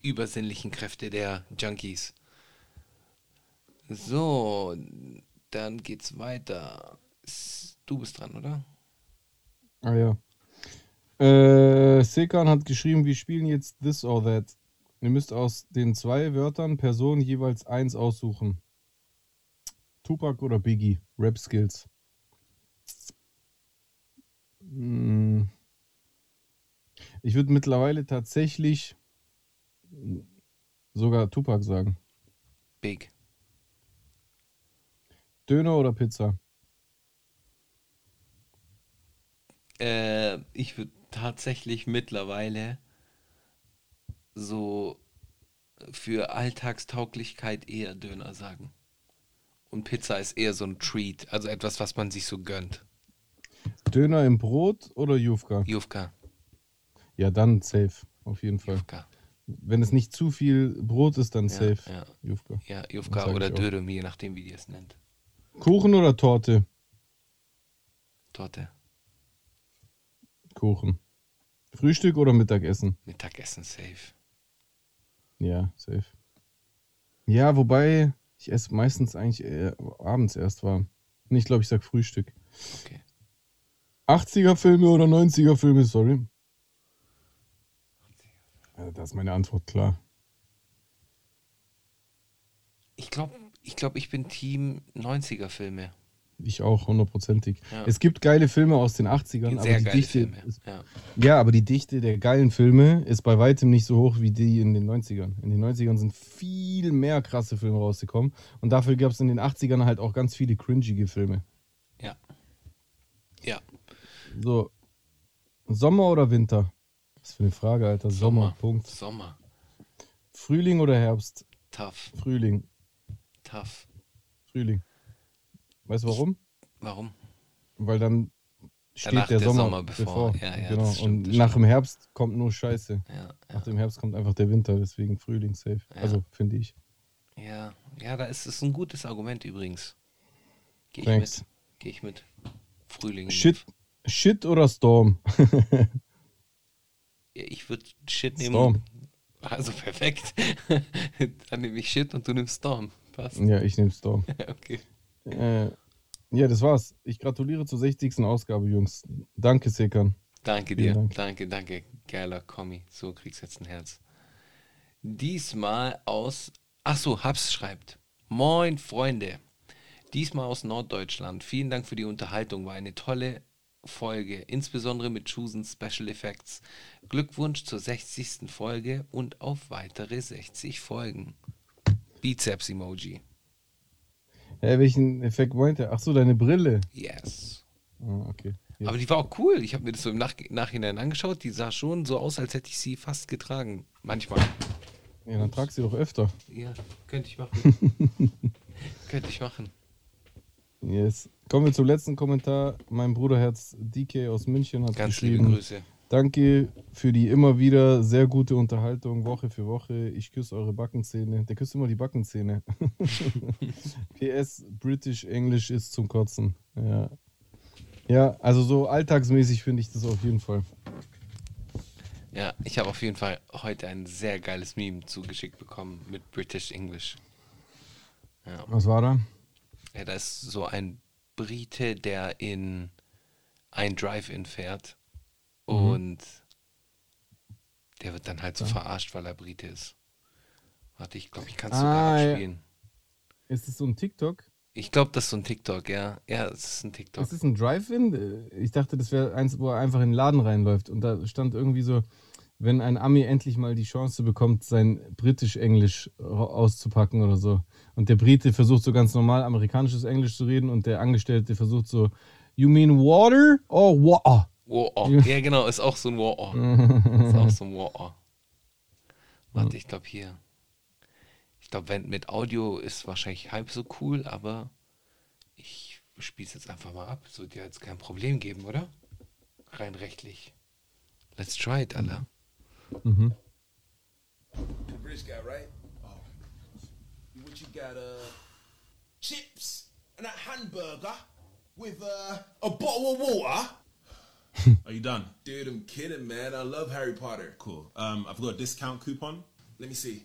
übersinnlichen Kräfte der Junkies. So, dann geht's weiter. Du bist dran, oder? Ah ja. Äh, Sekan hat geschrieben, wir spielen jetzt this or that. Ihr müsst aus den zwei Wörtern Person jeweils eins aussuchen. Tupac oder Biggie? Rap Skills. Hm. Ich würde mittlerweile tatsächlich sogar Tupac sagen. Big. Döner oder Pizza? Äh, ich würde tatsächlich mittlerweile so für Alltagstauglichkeit eher Döner sagen. Und Pizza ist eher so ein Treat, also etwas, was man sich so gönnt. Döner im Brot oder Jufka? Jufka, Ja, dann safe. Auf jeden Fall. Jufka. Wenn es nicht zu viel Brot ist, dann Ja, safe. ja. Jufka. Ja, Jufka oder. Dödem, je nachdem, wie die es nennt. Kuchen oder Torte? Torte, Kuchen. Frühstück oder Mittagessen? Mittagessen safe. Ja, safe. Ja, wobei ich esse meistens eigentlich eher abends erst warm. Und ich glaube, ich sag Frühstück. Okay. 80er Filme oder 90er Filme, sorry. Also, das ist meine Antwort, klar. Ich glaube, ich, glaub, ich bin Team 90er-Filme. Ich auch, hundertprozentig. Ja. Es gibt geile Filme aus den 80ern, aber die Dichte. Ist, Ja. ja, aber die Dichte der geilen Filme ist bei weitem nicht so hoch wie die in den 90ern. In den 90ern sind viel mehr krasse Filme rausgekommen. Und dafür gab es in den 80ern halt auch ganz viele cringige Filme. ja. Ja. So, Sommer oder Winter? Was für eine Frage, Alter. Sommer, Punkt. Sommer. Frühling oder Herbst? Tough. Frühling, Tough. Frühling. Weißt du warum? Warum? Weil dann steht der, der Sommer, Sommer bevor. bevor. Ja, ja, genau. stimmt, Und nach dem Herbst kommt nur Scheiße. Ja, Nach dem Herbst kommt einfach der Winter, deswegen Frühling safe. Also, finde ich. ja. Ja, da ist es ein gutes Argument übrigens. Gehe ich Thanks. mit. Gehe ich mit. Frühling. Shit, Shit oder Storm? Ich würde Shit nehmen. Storm. Also perfekt. Dann nehme ich Shit und du nimmst Storm. Passt. Ja, ich nehme Storm. Okay. Äh, ja, das war's. Ich gratuliere zur 60. Ausgabe, Jungs. Danke, Sekan. Danke dir. Dank. Danke, danke. Geiler Kommi. So kriegst du jetzt ein Herz. Diesmal aus. Achso, Habs schreibt. Moin, Freunde. Diesmal aus Norddeutschland. Vielen Dank für die Unterhaltung. War eine tolle Folge, insbesondere mit Chusen Special Effects. Glückwunsch zur 60. Folge und auf weitere 60 Folgen. Bizeps-Emoji. Hä, welchen Effekt meint er? Ach so, deine Brille. Yes. Ah, okay. Ja. Aber die war auch cool. Ich habe mir das so im Nach Nachhinein angeschaut. Die sah schon so aus, als hätte ich sie fast getragen. Manchmal. ja, dann trag sie doch öfter. Ja, könnte ich machen. könnte ich machen. Yes. Kommen wir zum letzten Kommentar. Mein Bruderherz DK aus München hat Ganz liebe geschrieben. Grüße. Danke für die immer wieder sehr gute Unterhaltung, Woche für Woche. Ich küsse eure Backenzähne. Der küsst immer die Backenzähne. PS, British English ist zum Kotzen. Ja. Ja, also so alltagsmäßig finde ich das auf jeden Fall. Ja, ich habe auf jeden Fall heute ein sehr geiles Meme zugeschickt bekommen mit British English. Ja. Was war da? ja, da ist so ein Brite, der in ein Drive-In fährt und der wird dann halt so verarscht, weil er Brite ist. Warte, ich glaube, ich kann es sogar Ah, ja. abspielen. Ist es so ein TikTok? Ich glaube, das ist so ein TikTok, ja. Ja, es ist ein TikTok. Ist es ein Drive-In? Ich dachte, das wäre eins, wo er einfach in den Laden reinläuft. Und da stand irgendwie so, wenn ein Ami endlich mal die Chance bekommt, sein britisch-Englisch auszupacken oder so. Und der Brite versucht so ganz normal amerikanisches Englisch zu reden und der Angestellte versucht so, you mean water or water? Wow. Ja, genau, ist auch so ein Wow. ist auch so ein Wow. Warte, ich glaube hier. Ich glaube, wenn mit Audio ist wahrscheinlich halb so cool, aber ich spiele es jetzt einfach mal ab. Es wird ja jetzt kein Problem geben, oder? Rein rechtlich. Let's try it, Alter. Mhm. The British guy, right? Oh. What you got? Uh, chips and a hamburger with uh, a bottle of water. Are you done? Dude, I'm kidding, man. I love Harry Potter. Cool. Um, I've got a discount coupon. Let me see.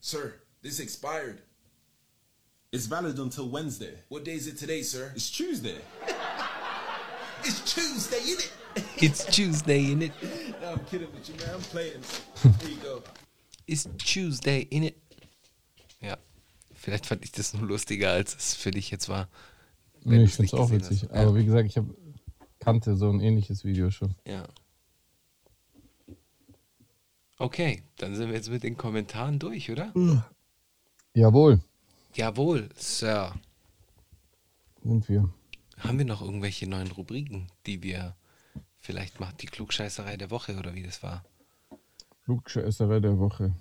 Sir, this expired. It's valid until Wednesday. What day is it today, sir? It's Tuesday. It's Tuesday, isn't it? It's Tuesday, innit? no, I'm kidding with you, man. I'm playing. Here you go. It's Tuesday, innit? Ja. Vielleicht fand ich das nur lustiger, als es für dich jetzt war. Nee, ich finde es nicht auch witzig. hast. Aber wie gesagt, ich hab, kannte so ein ähnliches Video schon. Ja. Okay, dann sind wir jetzt mit den Kommentaren durch, oder? Jawohl, Jawohl, Sir. sind wir. Haben wir noch irgendwelche neuen Rubriken, die wir vielleicht macht die Klugscheißerei der Woche oder wie das war? Klugscheißerei der Woche.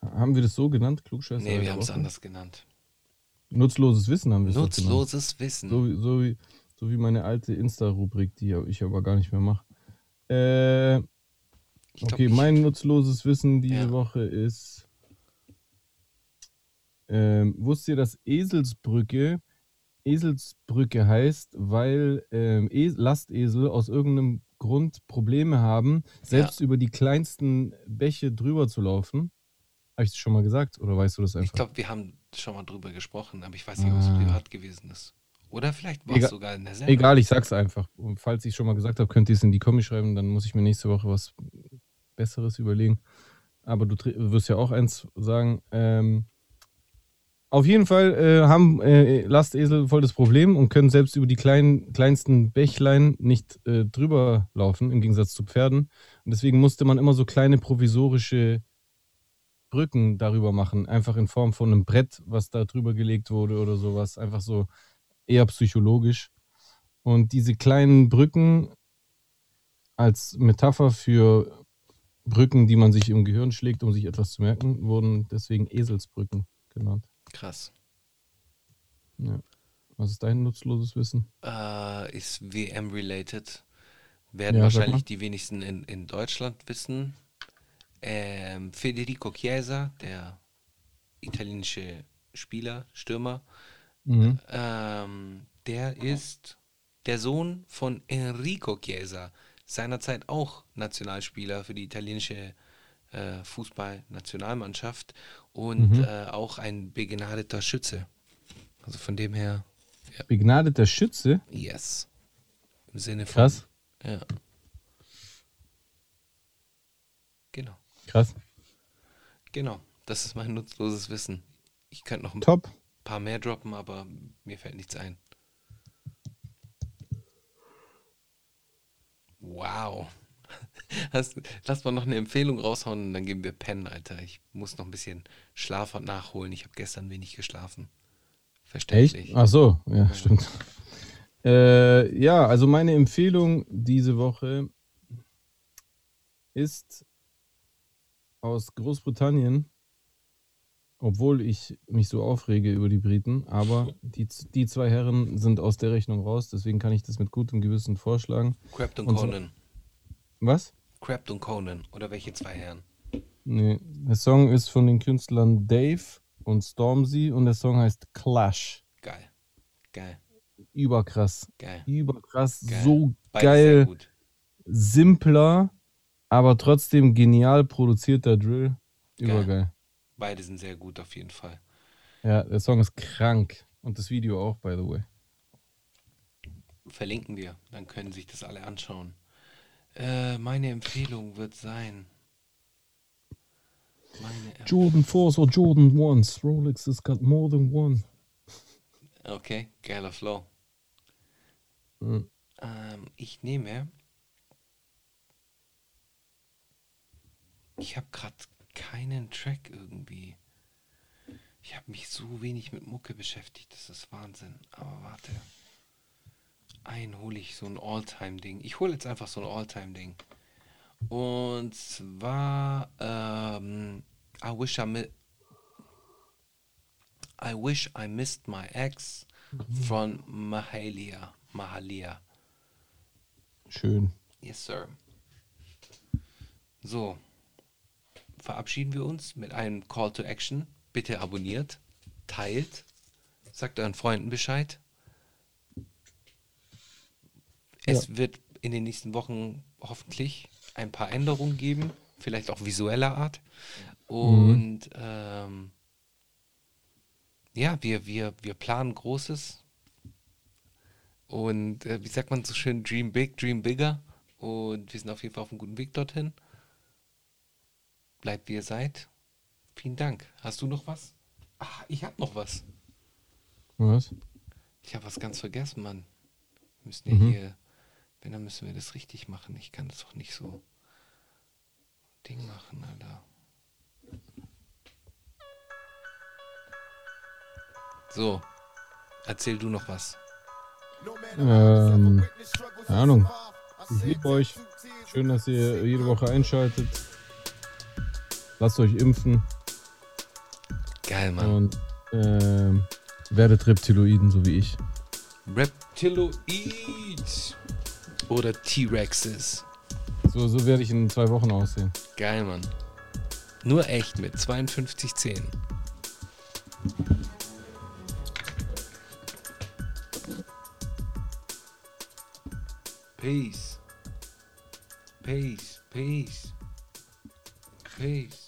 Haben wir das so genannt? Klugscheißerei Nee, wir haben es anders genannt. Nutzloses Wissen haben wir es doch genannt. Nutzloses Wissen. So, so, wie, so wie meine alte Insta-Rubrik, die ich aber gar nicht mehr mache. Äh, Ich okay, ich- mein nutzloses Wissen diese Ja. Woche ist. Ähm, wusst ihr, dass Eselsbrücke Eselsbrücke heißt, weil ähm, es Lastesel aus irgendeinem Grund Probleme haben, selbst über die kleinsten Bäche drüber zu laufen? Habe ich das schon mal gesagt oder weißt du das Ich einfach? glaube, wir haben schon mal drüber gesprochen, aber ich weiß nicht, ob es Ah. privat gewesen ist. Oder vielleicht war es sogar in der Sendung. Egal, ich sag's einfach. Und falls ich schon mal gesagt habe, könnt ihr es in die Kommi schreiben, dann muss ich mir nächste Woche was Besseres überlegen. Aber du wirst ja auch eins sagen. Ähm, auf jeden Fall äh, haben äh, Lastesel voll das Problem und können selbst über die kleinen, kleinsten Bächlein nicht äh, drüber laufen, im Gegensatz zu Pferden. Und deswegen musste man immer so kleine provisorische Brücken darüber machen. Einfach in Form von einem Brett, was da drüber gelegt wurde oder sowas. Einfach so eher psychologisch. Und diese kleinen Brücken als Metapher für Brücken, die man sich im Gehirn schlägt, um sich etwas zu merken, wurden deswegen Eselsbrücken genannt. Krass. Ja. Was ist dein nutzloses Wissen? Äh, ist WM-related. Werden Ja, wahrscheinlich die wenigsten in, in Deutschland wissen. Ähm, Federico Chiesa, der italienische Spieler, Stürmer, Mhm. ähm, der ist der Sohn von Enrico Chiesa, seinerzeit auch Nationalspieler für die italienische äh, Fußballnationalmannschaft und Mhm. äh, auch ein begnadeter Schütze. Also von dem her, Begnadeter Schütze? yes. Im Sinne von. Krass. Ja. Genau, Krass. genau. Das ist mein nutzloses Wissen. Ich könnte noch ein Top. Paar mehr droppen, aber mir fällt nichts ein. Wow. Hast, lass mal noch eine Empfehlung raushauen und dann geben wir pennen, Alter. Ich muss noch ein bisschen Schlaf nachholen. Ich habe gestern wenig geschlafen. Verständlich. Echt? Ach so, ja, stimmt. Äh, ja, also meine Empfehlung diese Woche ist aus Großbritannien, obwohl ich mich so aufrege über die Briten, aber die, die zwei Herren sind aus der Rechnung raus, deswegen kann ich das mit gutem Gewissen vorschlagen. Crapt und Und so- Conan. Was? Crapt und Conan. Oder welche zwei Herren? Nee, der Song ist von den Künstlern Dave und Stormzy und der Song heißt Clash. Geil. Geil. Überkrass. Geil. Überkrass, Geil. so Beide geil. simpler, aber trotzdem genial produzierter Drill. Übergeil. Beide sind sehr gut auf jeden Fall. Ja, der Song ist krank. Und das Video auch, by the way. Verlinken wir. Dann können sich das alle anschauen. Äh, meine Empfehlung wird sein. Jordan 4s or Jordan 1s. Rolex has got more than one. Okay, geiler Flow. Mhm. Ähm, ich nehme. Ich habe gerade keinen Track irgendwie. Ich habe mich so wenig mit Mucke beschäftigt, das ist Wahnsinn. Aber warte. Einen hole ich so ein All-Time-Ding. Ich hole jetzt einfach so ein All-Time-Ding. Und zwar ähm, I wish I mi I wish I missed my ex von Mahalia. Mahalia. Schön. Yes, sir. So. Verabschieden wir uns mit einem Call to Action. Bitte abonniert, teilt, sagt euren Freunden Bescheid. Es wird in den nächsten Wochen hoffentlich ein paar Änderungen geben, vielleicht auch visueller Art. Und ähm, ja, wir, wir, wir planen Großes. Und äh, wie sagt man so schön, Dream Big, Dream Bigger. Und wir sind auf jeden Fall auf einem guten Weg dorthin. Bleibt wie ihr seid. Vielen Dank. Hast du noch was? Ah, ich habe noch was. Was? Ich habe was ganz vergessen, Mann. Wir müssen ja Mhm. hier, wenn, dann müssen wir das richtig machen. Ich kann das doch nicht so Ding machen, Alter. So, erzähl du noch was. Ähm, keine Ahnung. Ich liebe euch. Schön, dass ihr jede Woche einschaltet. Lasst euch impfen Geil, Mann. und ähm, werdet Reptiloiden, so wie ich. Reptiloid. Oder T-Rexes. So, so werde ich in zwei Wochen aussehen. Geil, Mann. Nur echt mit 52 Zähnen. Peace. Peace, peace. Peace,